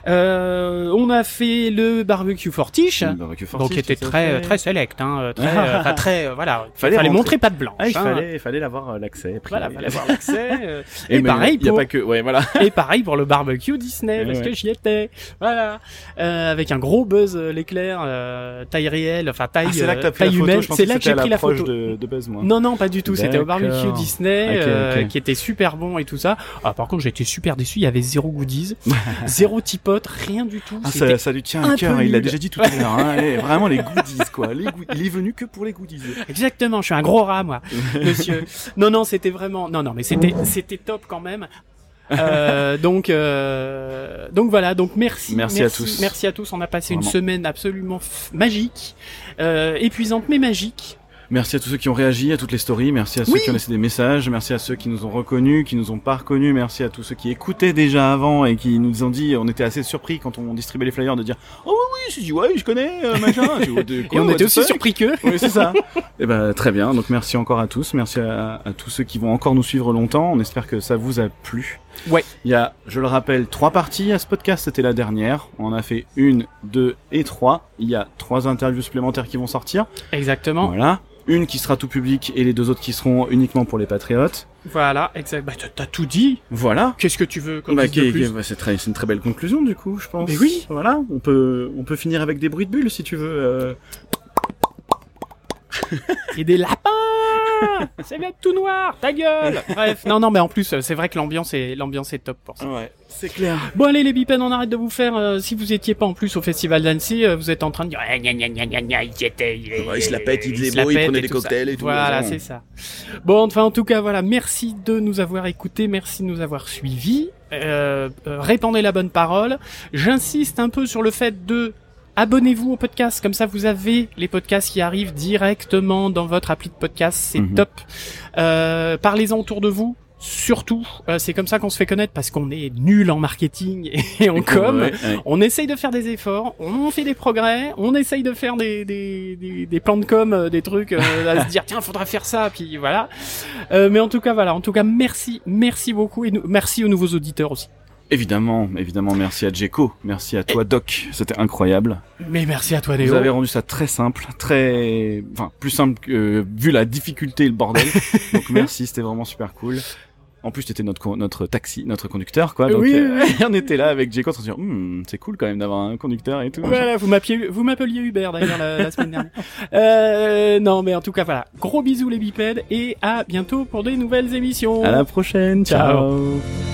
Euh, on a fait le barbecue Fortiche. Le barbecue Donc Fortiche, qui était très très select, hein, très, euh, très euh, voilà, Fallait fallait, montrer pas de blanche. Ah, il hein. fallait, fallait avoir euh, l'accès. Voilà, fallait avoir l'accès. Et, et mais pareil il y a pour- pas que, ouais, voilà. et pareil pour le barbecue Disney, Eh parce ouais. que j'y étais. Voilà. Euh, avec un gros buzz l'éclair, euh, taille réelle, enfin taille, Ah, c'est là que t'as pris la taille humaine. C'est là que j'ai pris la photo. de, de Buzz, moi. Non, non, pas du tout. C'était au barbecue. Disney, euh, qui était super bon et tout ça. Ah, par contre, j'étais super déçu. Il y avait zéro goodies, zéro tipote, rien du tout. Ah, ça, ça lui tient à cœur, il l'a déjà dit tout à l'heure. Hein, Eh, vraiment les goodies, quoi. Les. Il est venu que pour les goodies. Exactement, je suis un gros rat moi, monsieur. Non non, c'était vraiment non non, mais c'était c'était top quand même. Euh, donc euh, donc voilà, donc merci Merci à tous. Merci à tous, on a passé une semaine absolument magique, euh, épuisante mais magique. Merci à tous ceux qui ont réagi à toutes les stories, merci à ceux Oui. qui ont laissé des messages, merci à ceux qui nous ont reconnus, qui nous ont pas reconnus, merci à tous ceux qui écoutaient déjà avant et qui nous ont dit, on était assez surpris quand on distribuait les flyers de dire « Oh oui, oui, si, ouais, je connais, euh, machin. De Et on était aussi surpris que Oui, c'est ça. Et ben très bien. Donc merci encore à tous. Merci à, à tous ceux qui vont encore nous suivre longtemps. On espère que ça vous a plu. Ouais. Il y a, je le rappelle, trois parties à ce podcast. C'était la dernière. On en a fait une, deux et trois. Il y a trois interviews supplémentaires qui vont sortir. Exactement. Voilà. Une qui sera tout public et les deux autres qui seront uniquement pour les patriotes. Voilà, exact. Bah t'as- tout dit. Voilà. Qu'est-ce que tu veux qu'on Bah, bah, c'est très- c'est une très belle conclusion du coup, je pense. Mais oui. Voilà. On peut, on peut finir avec des bruits de bulles si tu veux. euh. Et des lapins Ça va être tout noir, ta gueule Bref, non, non, mais en plus, euh, c'est vrai que l'ambiance est, l'ambiance est top pour ça. Ouais. C'est clair. Bon allez les bipèdes, on arrête de vous faire. euh, si vous étiez pas en plus au festival d'Annecy, euh, vous êtes en train de dire Ah, gna, gna, gna, gna, gna, il y était, il, Ouais, il se la pète, il faisait se la beau, il pète prenait et des tout ça. cocktails et tout, Voilà, vraiment. c'est ça. Bon, enfin en tout cas, voilà, merci de nous avoir écoutés, merci de nous avoir suivis. Euh, euh, répandez la bonne parole. J'insiste un peu sur le fait de Abonnez-vous au podcast, comme ça vous avez les podcasts qui arrivent directement dans votre appli de podcast, c'est Mhm. top. Euh, Parlez-en autour de vous, surtout, Euh, c'est comme ça qu'on se fait connaître parce qu'on est nul en marketing et en com. Ouais, ouais. On essaye de faire des efforts, on fait des progrès, on essaye de faire des, des, des, des plans de com, euh, des trucs, euh, à se dire tiens, faudra faire ça, puis voilà. Euh, mais en tout cas, voilà, en tout cas, merci, merci beaucoup et merci aux nouveaux auditeurs aussi. Évidemment, évidemment, merci à Djeko, merci à toi Doc, c'était incroyable. Mais merci à toi, Vous Léo. avez rendu ça très simple, très, enfin, plus simple que, vu la difficulté et le bordel. Donc merci, c'était vraiment super cool. En plus, t'étais notre notre taxi, notre conducteur, quoi. Donc, Oui, euh, oui, on était là avec train de se dire, Hmm, c'est cool quand même d'avoir un conducteur et tout. Voilà, vous m'appeliez, vous m'appeliez Hubert d'ailleurs la, la semaine dernière. Euh, non, mais en tout cas voilà. Gros bisous les bipèdes et à bientôt pour des nouvelles émissions. À la prochaine. Ciao. Ciao.